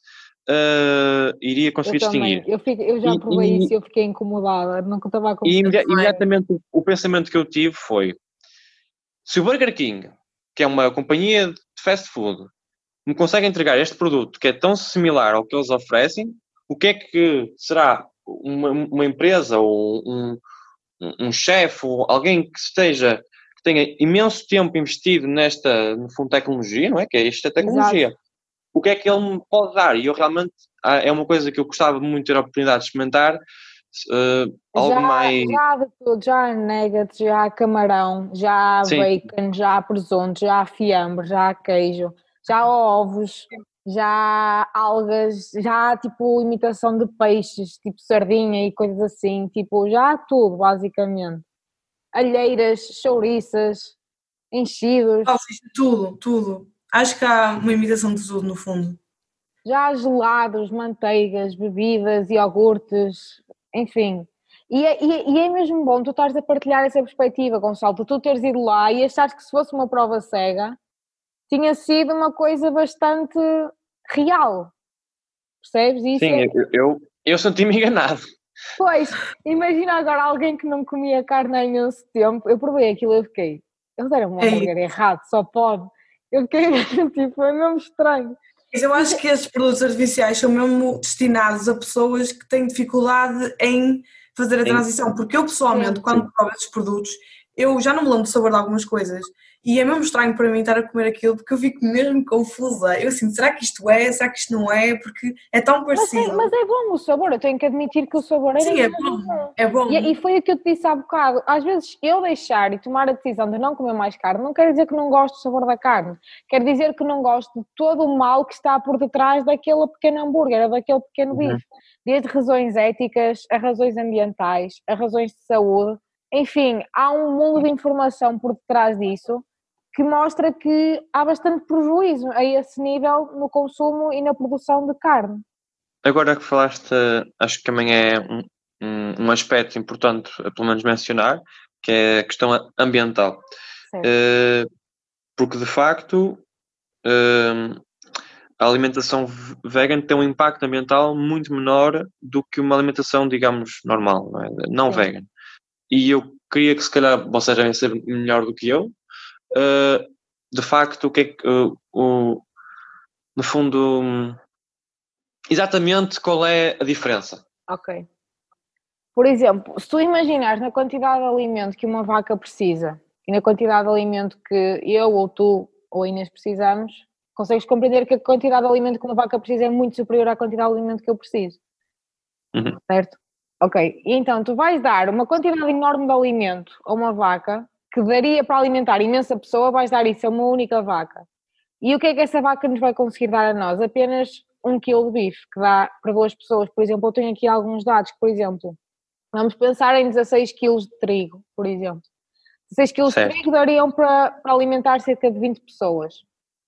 uh, iria conseguir eu distinguir. Eu, fico, eu, já provei e, isso e eu fiquei incomodada, nunca estava a E imediatamente o pensamento que eu tive foi: se o Burger King, que é uma companhia de fast food, me consegue entregar este produto que é tão similar ao que eles oferecem, o que é que será uma, uma empresa ou um, um, chefe ou alguém que esteja que tenha imenso tempo investido nesta no fundo, tecnologia, não é? Que é esta tecnologia. Exato. O que é que ele me pode dar? E eu realmente ah, é uma coisa que eu gostava muito de ter a oportunidade de experimentar. Uh, algo já, mais. Já de tudo, já há nuggets, já há camarão, já há Sim. bacon, já há presunto, já há fiambre, já há queijo, já há ovos, já há algas, já há tipo imitação de peixes, tipo sardinha e coisas assim, tipo, já há tudo basicamente. Alheiras, chouriças, enchidos. tudo, tudo. Acho que há uma imitação de tudo no fundo. Já há gelados, manteigas, bebidas, iogurtes, enfim. E é, e, é mesmo bom tu estares a partilhar essa perspectiva, Gonçalo, tu teres ido lá e achares que se fosse uma prova cega, tinha sido uma coisa bastante real. Percebes? Isso Sim, é... eu, eu, eu senti-me enganado. Pois, imagina agora alguém que não comia carne há imenso tempo. Eu provei aquilo e fiquei, eles deram um hambúrguer errado, só pode. Eu fiquei tipo, é mesmo estranho. Mas eu acho que esses produtos artificiais são mesmo destinados a pessoas que têm dificuldade em fazer a transição, porque eu pessoalmente, quando provo esses produtos, eu já não me lembro do sabor de algumas coisas e é mesmo estranho para mim estar a comer aquilo porque eu fico mesmo confusa. Eu assim, será que isto é? Será que isto não é? Porque é tão parecido. Mas é, mas é bom o sabor, eu tenho que admitir que o sabor é Sim, é bom. É bom. E, e, foi o que eu te disse há bocado. Às vezes eu deixar e tomar a decisão de não comer mais carne não quer dizer que não gosto do sabor da carne. Quer dizer que não gosto de todo o mal que está por detrás daquele pequeno hambúrguer ou daquele pequeno uhum. bife. Desde razões éticas, a razões ambientais, a razões de saúde. Enfim, há um mundo de informação por detrás disso que mostra que há bastante prejuízo a esse nível no consumo e na produção de carne. Agora que falaste, acho que também é um, um, aspecto importante, pelo menos mencionar, que é a questão ambiental. Uh, porque de facto uh, a alimentação vegan tem um impacto ambiental muito menor do que uma alimentação, digamos, normal, não, é? não vegan. E eu queria que se calhar vocês devem ser melhor do que eu, uh, de facto o que é que uh, o, no fundo exatamente qual é a diferença. Ok. Por exemplo, se tu imaginares na quantidade de alimento que uma vaca precisa e na quantidade de alimento que eu ou tu ou a Inês precisamos, consegues compreender que a quantidade de alimento que uma vaca precisa é muito superior à quantidade de alimento que eu preciso. Uhum. Certo? Ok. E então tu vais dar uma quantidade enorme de alimento a uma vaca que daria para alimentar imensa pessoa, vais dar isso a uma única vaca. E o que é que essa vaca nos vai conseguir dar a nós? Apenas um quilo de bife, que dá para duas pessoas. Por exemplo, eu tenho aqui alguns dados, por exemplo, vamos pensar em 16 quilos de trigo, por exemplo. 16 quilos certo. de trigo dariam para, para alimentar cerca de 20 pessoas,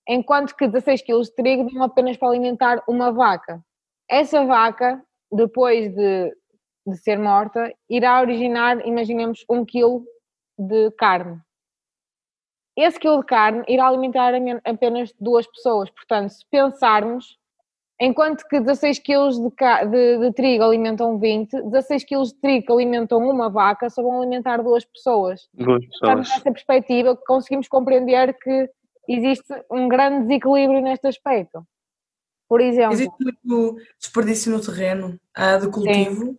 enquanto que 16 quilos de trigo dão apenas para alimentar uma vaca. Essa vaca, depois de, de ser morta, irá originar, imaginemos, um quilo de carne. Esse quilo de carne irá alimentar apenas duas pessoas. Portanto, se pensarmos, enquanto que 16 quilos de, de, de, trigo alimentam 20, 16 quilos de trigo alimentam uma vaca só vão alimentar duas pessoas. Duas pessoas. Portanto, nessa perspectiva, conseguimos compreender que existe um grande desequilíbrio neste aspecto. Por exemplo. Existe muito desperdício no terreno uh, de cultivo.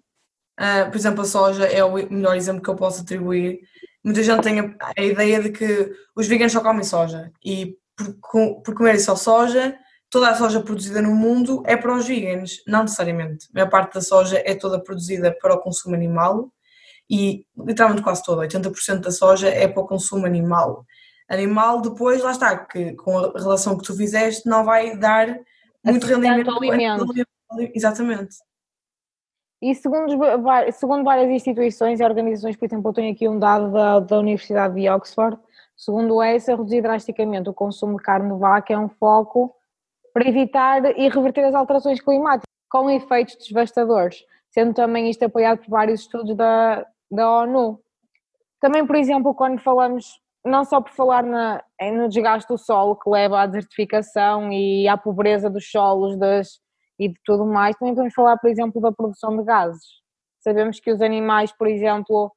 Uh, por exemplo, a soja é o melhor exemplo que eu posso atribuir muita gente tem a, a, ideia de que os veganos só comem soja e por, por comerem só soja, toda a soja produzida no mundo é para os veganos, não necessariamente. A maior parte da soja é toda produzida para o consumo animal e literalmente quase toda, 80% da soja é para o consumo animal. Animal depois, lá está, que com a relação que tu fizeste não vai dar muito rendimento. Alimento. Exatamente. E segundo, segundo várias instituições e organizações, por exemplo, eu tenho aqui um dado da, da Universidade de Oxford, segundo essa, reduzir drasticamente o consumo de carne de vaca é um foco para evitar e reverter as alterações climáticas, com efeitos devastadores, sendo também isto apoiado por vários estudos da, da ONU. Também, por exemplo, quando falamos, não só por falar na, no desgaste do solo, que leva à desertificação e à pobreza dos solos das, e de tudo mais, também podemos falar, por exemplo, da produção de gases. Sabemos que os animais, por exemplo,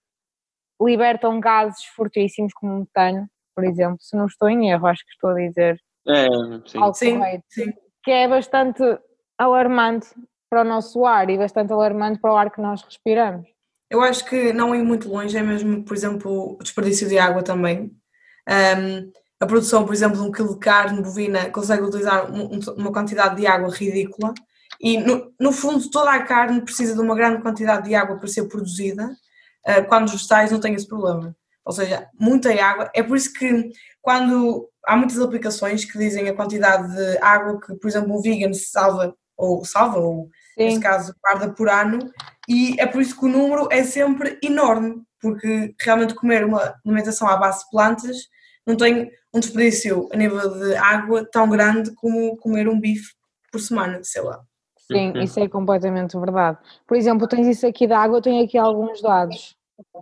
libertam gases fortíssimos como o metano, por exemplo, se não estou em erro, acho que estou a dizer é, sim. algo sim, sim. que é bastante alarmante para o nosso ar e bastante alarmante para o ar que nós respiramos. Eu acho que não ir muito longe é mesmo, por exemplo, o desperdício de água também. Um, a produção, por exemplo, de um quilo de carne bovina consegue utilizar uma quantidade de água ridícula e, no, no fundo, toda a carne precisa de uma grande quantidade de água para ser produzida, uh, quando os vegetais não têm esse problema. Ou seja, muita água. É por isso que, quando há muitas aplicações que dizem a quantidade de água que, por exemplo, um vegan salva, ou salva, ou Sim. neste caso, guarda por ano, e é por isso que o número é sempre enorme, porque realmente comer uma alimentação à base de plantas não tem um desperdício a nível de água tão grande como comer um bife por semana, sei lá. Sim, isso é completamente verdade. Por exemplo, tens isso aqui da água, eu tenho aqui alguns dados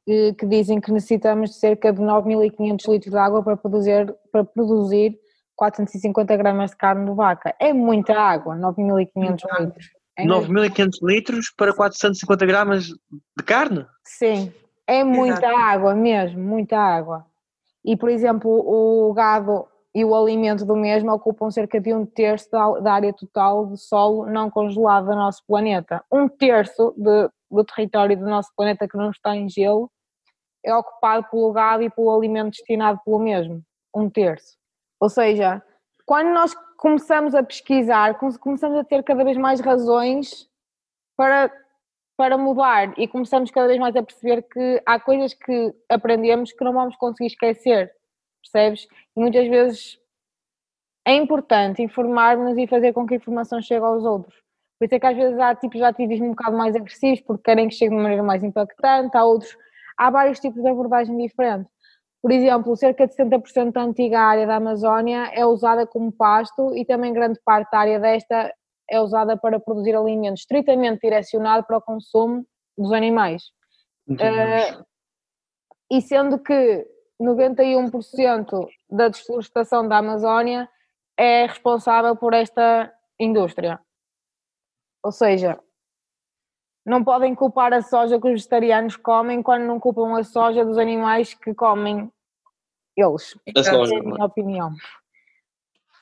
que, que dizem que necessitamos de cerca de 9.500 litros de água para produzir, para produzir 450 gramas de carne de vaca. É muita água, 9.500 litros. É 9.500 litros para 450 gramas de carne? Sim, é muita Exato. água mesmo, muita água. E, por exemplo, o gado e o alimento do mesmo ocupam cerca de um terço da, área total de solo não congelado do nosso planeta. Um terço de, do território do nosso planeta que não está em gelo é ocupado pelo gado e pelo alimento destinado pelo mesmo. Um terço. Ou seja, quando nós começamos a pesquisar, começamos a ter cada vez mais razões para para mudar e começamos cada vez mais a perceber que há coisas que aprendemos que não vamos conseguir esquecer, percebes? E muitas vezes é importante informar-nos e fazer com que a informação chegue aos outros. Por isso é que às vezes há tipos de ativismo um bocado mais agressivos porque querem que chegue de uma maneira mais impactante, há outros, há vários tipos de abordagem diferentes. Por exemplo, cerca de 70% da antiga área da Amazónia é usada como pasto e também grande parte da área desta é usada para produzir alimentos estritamente direcionado para o consumo dos animais. Uh, e sendo que 91% da desflorestação da Amazónia é responsável por esta indústria. Ou seja, não podem culpar a soja que os vegetarianos comem quando não culpam a soja dos animais que comem eles. A soja, é a minha opinião.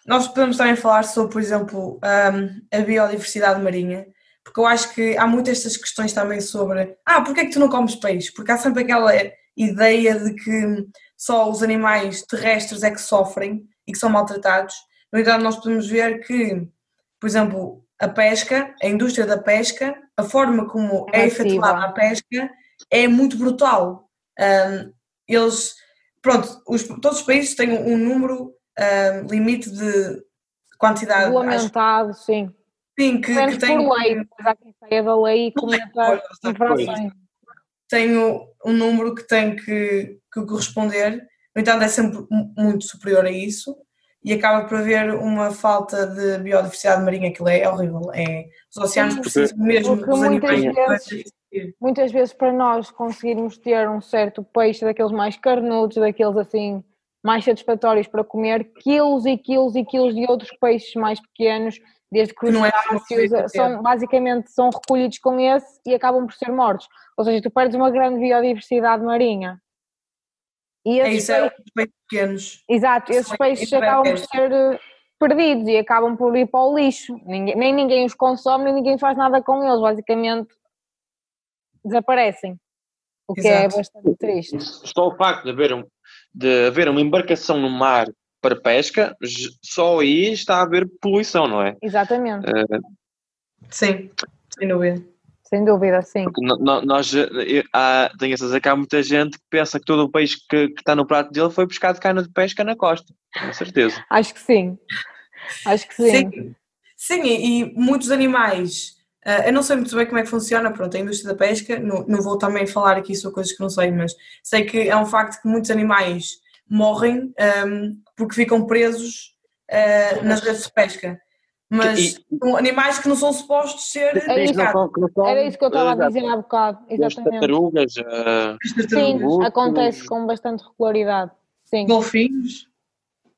Nós podemos também falar sobre, por exemplo, um, a biodiversidade marinha, porque eu acho que há muitas estas questões também sobre ah, porque é que tu não comes peixe? Porque há sempre aquela ideia de que só os animais terrestres é que sofrem e que são maltratados. No entanto, nós podemos ver que, por exemplo, a pesca, a indústria da pesca, a forma como é, é efetuada a pesca é muito brutal. Um, eles, pronto, os, todos os países têm um número uh, limite de quantidade. Regulamentado, acho, sim. Sim, que, que tem. Por lei, há quem saia da lei e infrações. Tem um número que tem que, que corresponder, no entanto, é sempre muito superior a isso e acaba por haver uma falta de biodiversidade marinha, aquilo é horrível. É, os oceanos precisam mesmo dos muitas animais. Vezes, muitas vezes para nós conseguirmos ter um certo peixe daqueles mais carnudos, daqueles assim mais satisfatórios para comer quilos e quilos e quilos de outros peixes mais pequenos, desde que não é são basicamente são recolhidos com esse e acabam por ser mortos. Ou seja, tu perdes uma grande biodiversidade marinha. E é isso, é peixes, é peixes pequenos. Exato, esses peixes acabam por ser eh, perdidos e acabam por ir para o lixo. Ninguém, nem ninguém os consome, nem ninguém faz nada com eles, basicamente desaparecem. O que é Exato. é bastante triste. Só o facto de haver um, de haver uma embarcação no mar para pesca, só aí está a haver poluição, não é? Exatamente. Uh, Sim, sem dúvida. sem dúvida, sim. Porque nós, há, tenho a dizer que há muita gente que pensa que todo o peixe que, que está no prato dele foi pescado de cana de pesca na costa, com certeza. Acho que sim, acho que sim. Sim, sim e, e muitos animais, uh, eu não sei muito bem como é que funciona, pronto, a indústria da pesca, não, não vou também falar aqui sobre coisas que não sei, mas sei que é um facto que muitos animais morrem um, porque ficam presos uh, nas redes de pesca mas e, são animais que não são supostos ser é isso, não, Era isso que eu estava a dizer há bocado, exatamente. Tartarugas, uh, Sim, acontece com bastante regularidade. Sim. Golfinhos?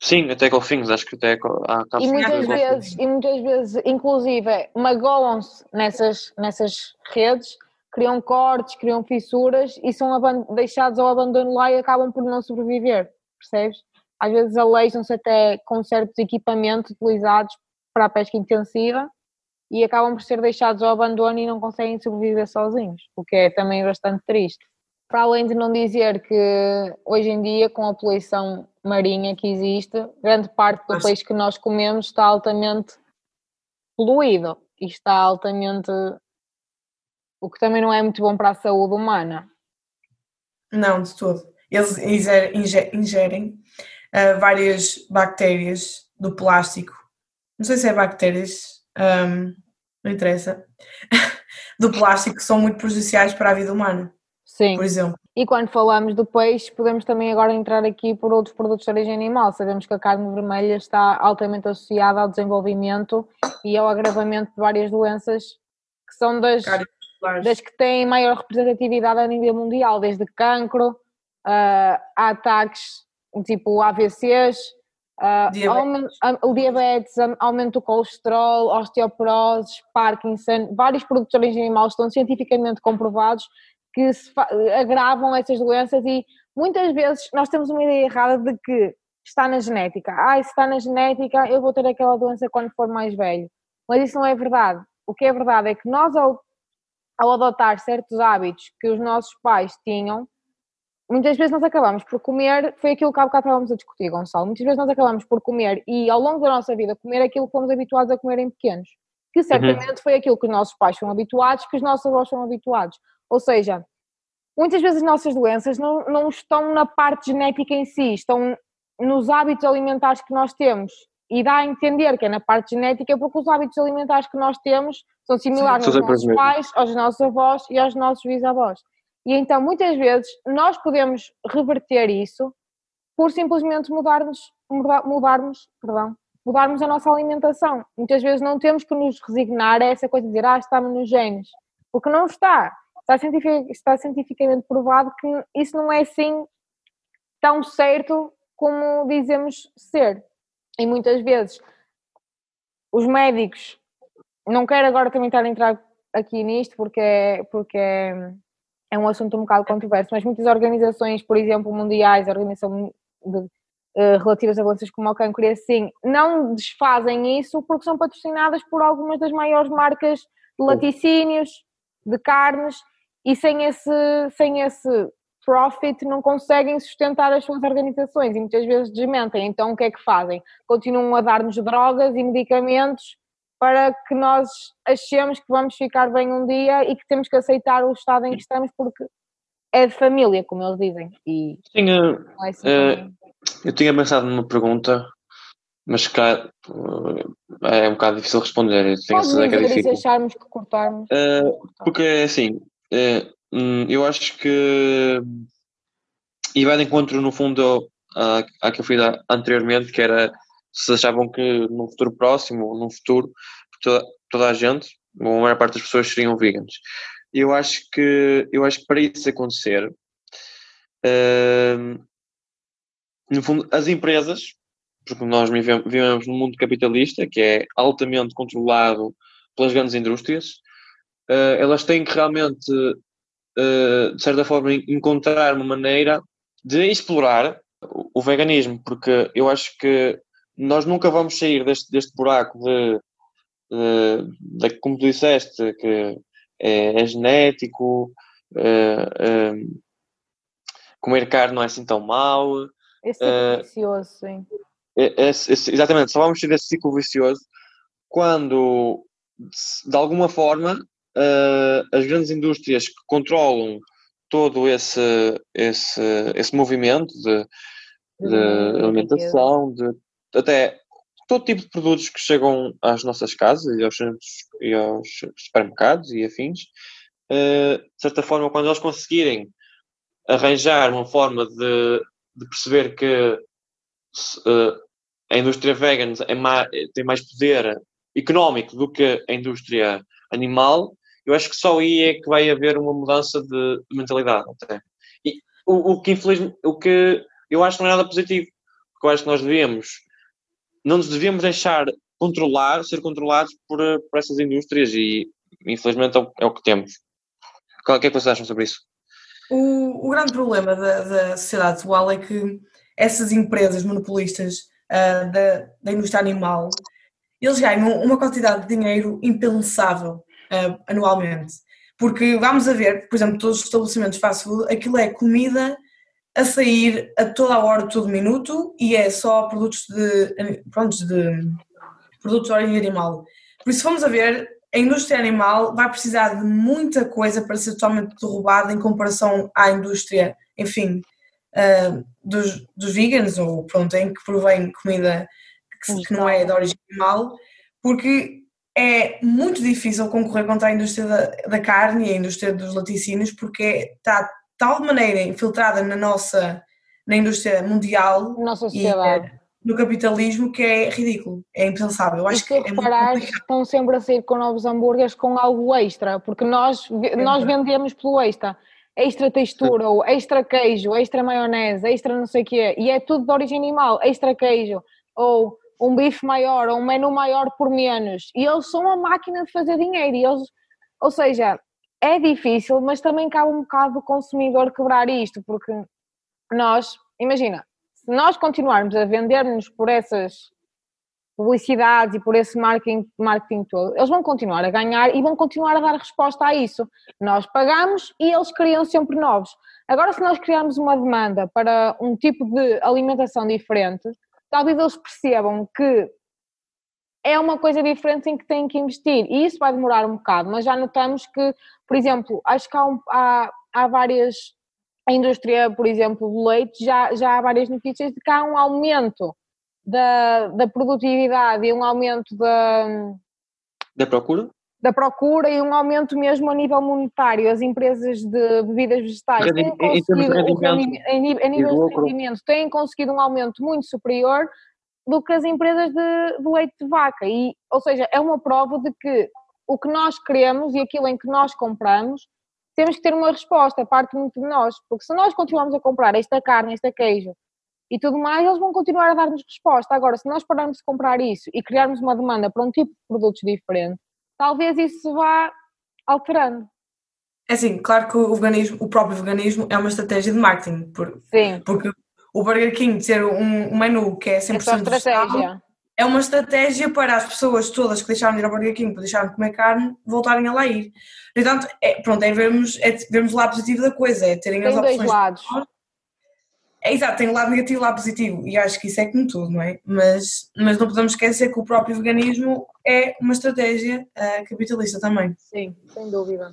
Sim, até golfinhos, acho que até há e muitas vezes E muitas vezes, inclusive, magoam-se nessas, nessas redes, criam cortes, criam fissuras e são deixados ao abandono lá e acabam por não sobreviver, percebes? Às vezes aleijam-se até com certos equipamentos utilizados para a pesca intensiva e acabam por ser deixados ao abandono e não conseguem sobreviver sozinhos, o que é também bastante triste. Para além de não dizer que hoje em dia, com a poluição marinha que existe, grande parte do peixe que nós comemos está altamente poluído e está altamente. o que também não é muito bom para a saúde humana. Não, de todo. Eles ingerem, ingerem uh, várias bactérias do plástico não sei se é bactérias, um, não interessa, do plástico que são muito prejudiciais para a vida humana. Sim. Por exemplo. E quando falamos do peixe, podemos também agora entrar aqui por outros produtos de origem animal. Sabemos que a carne vermelha está altamente associada ao desenvolvimento e ao agravamento de várias doenças que são das, das que têm maior representatividade a nível mundial, desde cancro uh, a ataques tipo AVCs, Uh, diabetes. o diabetes, aumento do colesterol, osteoporose, Parkinson, vários produtos de origem animal estão cientificamente comprovados que agravam essas doenças e muitas vezes nós temos uma ideia errada de que está na genética. Ah, se está na genética, eu vou ter aquela doença quando for mais velho. Mas isso não é verdade. O que é verdade é que nós, ao, ao adotar certos hábitos que os nossos pais tinham, muitas vezes nós acabamos por comer, foi aquilo que há bocado estávamos a discutir, Gonçalo, muitas vezes nós acabamos por comer e ao longo da nossa vida comer aquilo que fomos habituados a comer em pequenos, que certamente uhum. foi aquilo que os nossos pais foram habituados, que os nossos avós foram habituados. Ou seja, muitas vezes as nossas doenças não, não estão na parte genética em si, estão nos hábitos alimentares que nós temos. E dá a entender que é na parte genética porque os hábitos alimentares que nós temos são similares Sim, aos nossos pais, aos nossos avós e aos nossos bisavós. E então, muitas vezes, nós podemos reverter isso por simplesmente mudarmos, mudarmos, perdão, mudarmos a nossa alimentação. Muitas vezes não temos que nos resignar a essa coisa de dizer, ah, estamos nos genes, porque não está. Está, cientific, está cientificamente provado que isso não é assim tão certo como dizemos ser. E muitas vezes os médicos, não quero agora também estar a entrar aqui nisto porque é, porque é é um assunto um bocado controverso, mas muitas organizações, por exemplo, mundiais, organização de, uh, relativas a doenças como o câncer e assim, não desfazem isso porque são patrocinadas por algumas das maiores marcas de laticínios, de carnes, e sem esse, sem esse profit não conseguem sustentar as suas organizações e muitas vezes desmentem. Então o que é que fazem? Continuam a dar-nos drogas e medicamentos para que nós achemos que vamos ficar bem um dia e que temos que aceitar o estado em que estamos porque é de família, como eles dizem. E tinha, é assim uh, eu tinha pensado numa pergunta, mas cá uh, é um bocado difícil responder. Eu tenho Pode que é difícil. se acharmos que cortarmos. Uh, porque assim, hum, eu acho que e vai de encontro no fundo à, à que eu fui anteriormente, que era se achavam que num futuro próximo, num futuro, toda, toda a gente, ou a maior parte das pessoas seriam veganos. Eu acho que, eu acho que para isso acontecer, uh, no fundo, as empresas, porque nós vivemos num mundo capitalista que é altamente controlado pelas grandes indústrias, uh, elas têm que realmente, uh, de certa forma, encontrar uma maneira de explorar o veganismo, porque eu acho que nós nunca vamos sair deste, deste buraco de, de, de como tu disseste, que é, é genético, é, é, comer carne não é assim tão mau. Esse é vicioso, sim. Exatamente, só vamos sair desse ciclo vicioso quando, de alguma forma, uh, as grandes indústrias que controlam todo esse, esse, esse movimento de, de alimentação, de, até todo tipo de produtos que chegam às nossas casas e aos, e aos supermercados e afins, uh, de certa forma, quando eles conseguirem arranjar uma forma de, de perceber que uh, a indústria vegan é mais, tem mais poder económico do que a indústria animal, eu acho que só aí é que vai haver uma mudança de, de mentalidade até. E o, o que infelizmente, o que eu acho que não é nada positivo, porque eu acho que nós devíamos, não nos devíamos deixar controlar, ser controlados por, por essas indústrias e infelizmente é o, é o que temos. O que é que vocês acham sobre isso? O, o grande problema da, da sociedade atual é que essas empresas monopolistas uh, da, da indústria animal, eles ganham uma quantidade de dinheiro impensável uh, anualmente. Porque vamos a ver, por exemplo, todos os estabelecimentos fast food, aquilo é comida a sair a toda a hora, todo minuto, e é só produtos de, pronto, de produtos de origem animal. Por isso, vamos a ver, a indústria animal vai precisar de muita coisa para ser totalmente derrubada em comparação à indústria, enfim, uh, dos, dos vegans, ou pronto, em que provém comida que, que não é de origem animal, porque é muito difícil concorrer contra a indústria da, da carne e a indústria dos laticínios porque está de tal maneira infiltrada na nossa na indústria mundial nossa sociedade. e no capitalismo que é ridículo, é impensável. Eu acho que reparar, é estão sempre a sair com novos hambúrgueres com algo extra, porque nós, nós vendemos pelo extra. Extra textura, ou extra queijo, extra maionese, extra não sei o quê, e é tudo de origem animal, extra queijo, ou um bife maior ou um menu maior por menos. E eles são uma máquina de fazer dinheiro. E eles, ou seja, é difícil, mas também cabe um bocado do consumidor quebrar isto, porque nós, imagina, se nós continuarmos a vender-nos por essas publicidades e por esse marketing, marketing todo, eles vão continuar a ganhar e vão continuar a dar resposta a isso. Nós pagamos e eles criam sempre novos. Agora, se nós criarmos uma demanda para um tipo de alimentação diferente, talvez eles percebam que é uma coisa diferente em que têm que investir e isso vai demorar um bocado, mas já notamos que, por exemplo, acho que há, um, há, há várias, a indústria, por exemplo, do leite, já, já há várias notícias de que há um aumento da, da produtividade e um aumento da... Da procura? Da procura e um aumento mesmo a nível monetário. As empresas de bebidas vegetais têm conseguido, a nível de rendimento, têm conseguido um aumento muito superior do que as empresas de, de leite de vaca. E, ou seja, é uma prova de que o que nós queremos e aquilo em que nós compramos, temos que ter uma resposta, parte muito de nós. Porque se nós continuarmos a comprar esta carne, este queijo e tudo mais, eles vão continuar a dar-nos resposta. Agora, se nós pararmos de comprar isso e criarmos uma demanda para um tipo de produtos diferente, talvez isso vá alterando. É assim, claro que o veganismo, o próprio veganismo é uma estratégia de marketing, por, Sim. porque o Burger King ser um, um menu que é 100% é estratégia. é uma estratégia para as pessoas todas que deixaram de ir ao Burger King, para deixarem de comer carne, voltarem a lá ir. Portanto, é, pronto, é vermos, é vermos o lado positivo da coisa, é terem Tem as opções. Dois lados. É, exato, tem o lado negativo e o lado positivo, e acho que isso é como tudo, não é? Mas, mas não podemos esquecer que o próprio veganismo é uma estratégia uh, capitalista também. Sim, sem dúvida.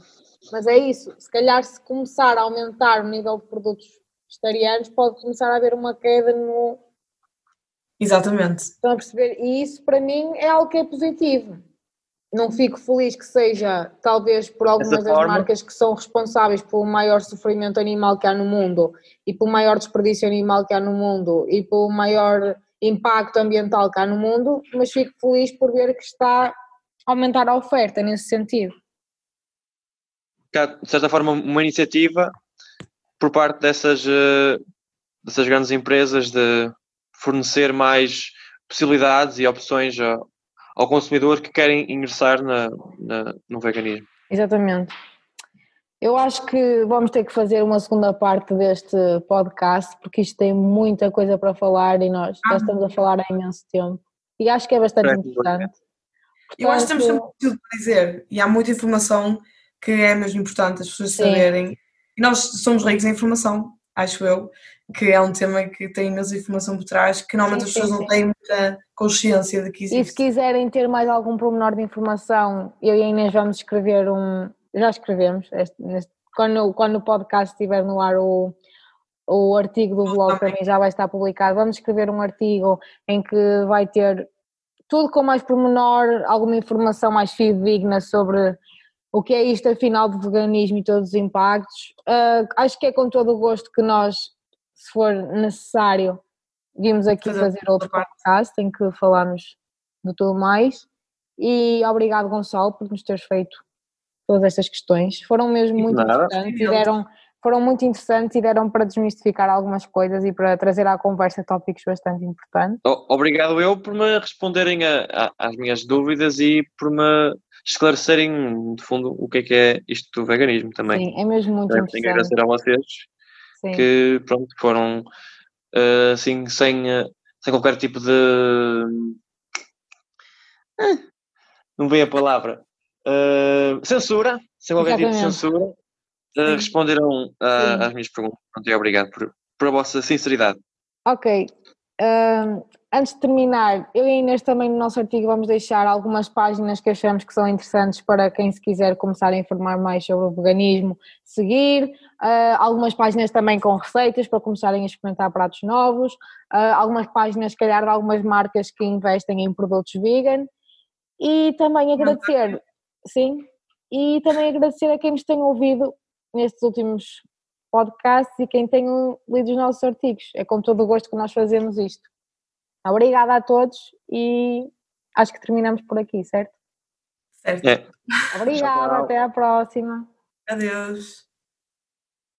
Mas é isso, se calhar se começar a aumentar o nível de produtos vegetarianos, pode começar a haver uma queda no. Exatamente. Estão a perceber? E isso para mim é algo que é positivo não fico feliz que seja, talvez por algumas das marcas que são responsáveis pelo maior sofrimento animal que há no mundo e pelo maior desperdício animal que há no mundo e pelo maior impacto ambiental que há no mundo, mas fico feliz por ver que está a aumentar a oferta nesse sentido. De certa forma, uma iniciativa por parte dessas, eh, dessas grandes empresas de fornecer mais possibilidades e opções ao consumidor que querem ingressar na, na, no veganismo. Exatamente. Eu acho que vamos ter que fazer uma segunda parte deste podcast, porque isto tem muita coisa para falar e nós já ah. estamos a falar há imenso tempo. E acho que é bastante é, importante. Portanto, eu acho que temos sempre tudo para dizer e há muita informação que é mesmo importante as pessoas Sim. saberem. E nós somos ricos em informação, acho eu. Que é um tema que tem imensa informação por trás, que normalmente sim, as pessoas sim, não têm muita consciência de que existe. E se quiserem ter mais algum pormenor de informação, eu e a Inês vamos escrever um. Já escrevemos, este, neste, quando, quando o podcast estiver no ar, o, o artigo do blog também já vai estar publicado. Vamos escrever um artigo em que vai ter tudo com mais pormenor, alguma informação mais fidedigna sobre o que é isto afinal de veganismo e todos os impactos. Uh, acho que é com todo o gosto que nós, se for necessário, vimos aqui fazer, fazer outro podcast em que falamos de tudo mais. E obrigado, Gonçalo, por nos teres feito todas estas questões. Foram mesmo muito Nada. interessantes e deram, foram muito interessantes e deram para desmistificar algumas coisas e para trazer à conversa tópicos bastante importantes. Obrigado eu por me responderem a, a, às minhas dúvidas e por me esclarecerem, de fundo, o que é que é isto do veganismo também. Sim, é mesmo muito interessante. Tenho que agradecer a vocês Sim. que, pronto, foram uh, assim, sem, uh, sem qualquer tipo de... Uh, não vem a palavra. censura, sem qualquer Exatamente. tipo de censura. responderam às minhas perguntas. Pronto, e obrigado por, por a vossa sinceridade. Ok. Uh, antes de terminar, eu e a Inês também no nosso artigo vamos deixar algumas páginas que achamos que são interessantes para quem se quiser começar a informar mais sobre o veganismo, seguir, uh, algumas páginas também com receitas para começarem a experimentar pratos novos, uh, algumas páginas, se calhar, de algumas marcas que investem em produtos vegan e também agradecer, sim, e também agradecer a quem nos tem ouvido nestes últimos podcasts e quem tem lido os nossos artigos. É com todo o gosto que nós fazemos isto. Obrigada a todos e acho que terminamos por aqui, certo? Certo. É. Obrigada, até à próxima. Adeus.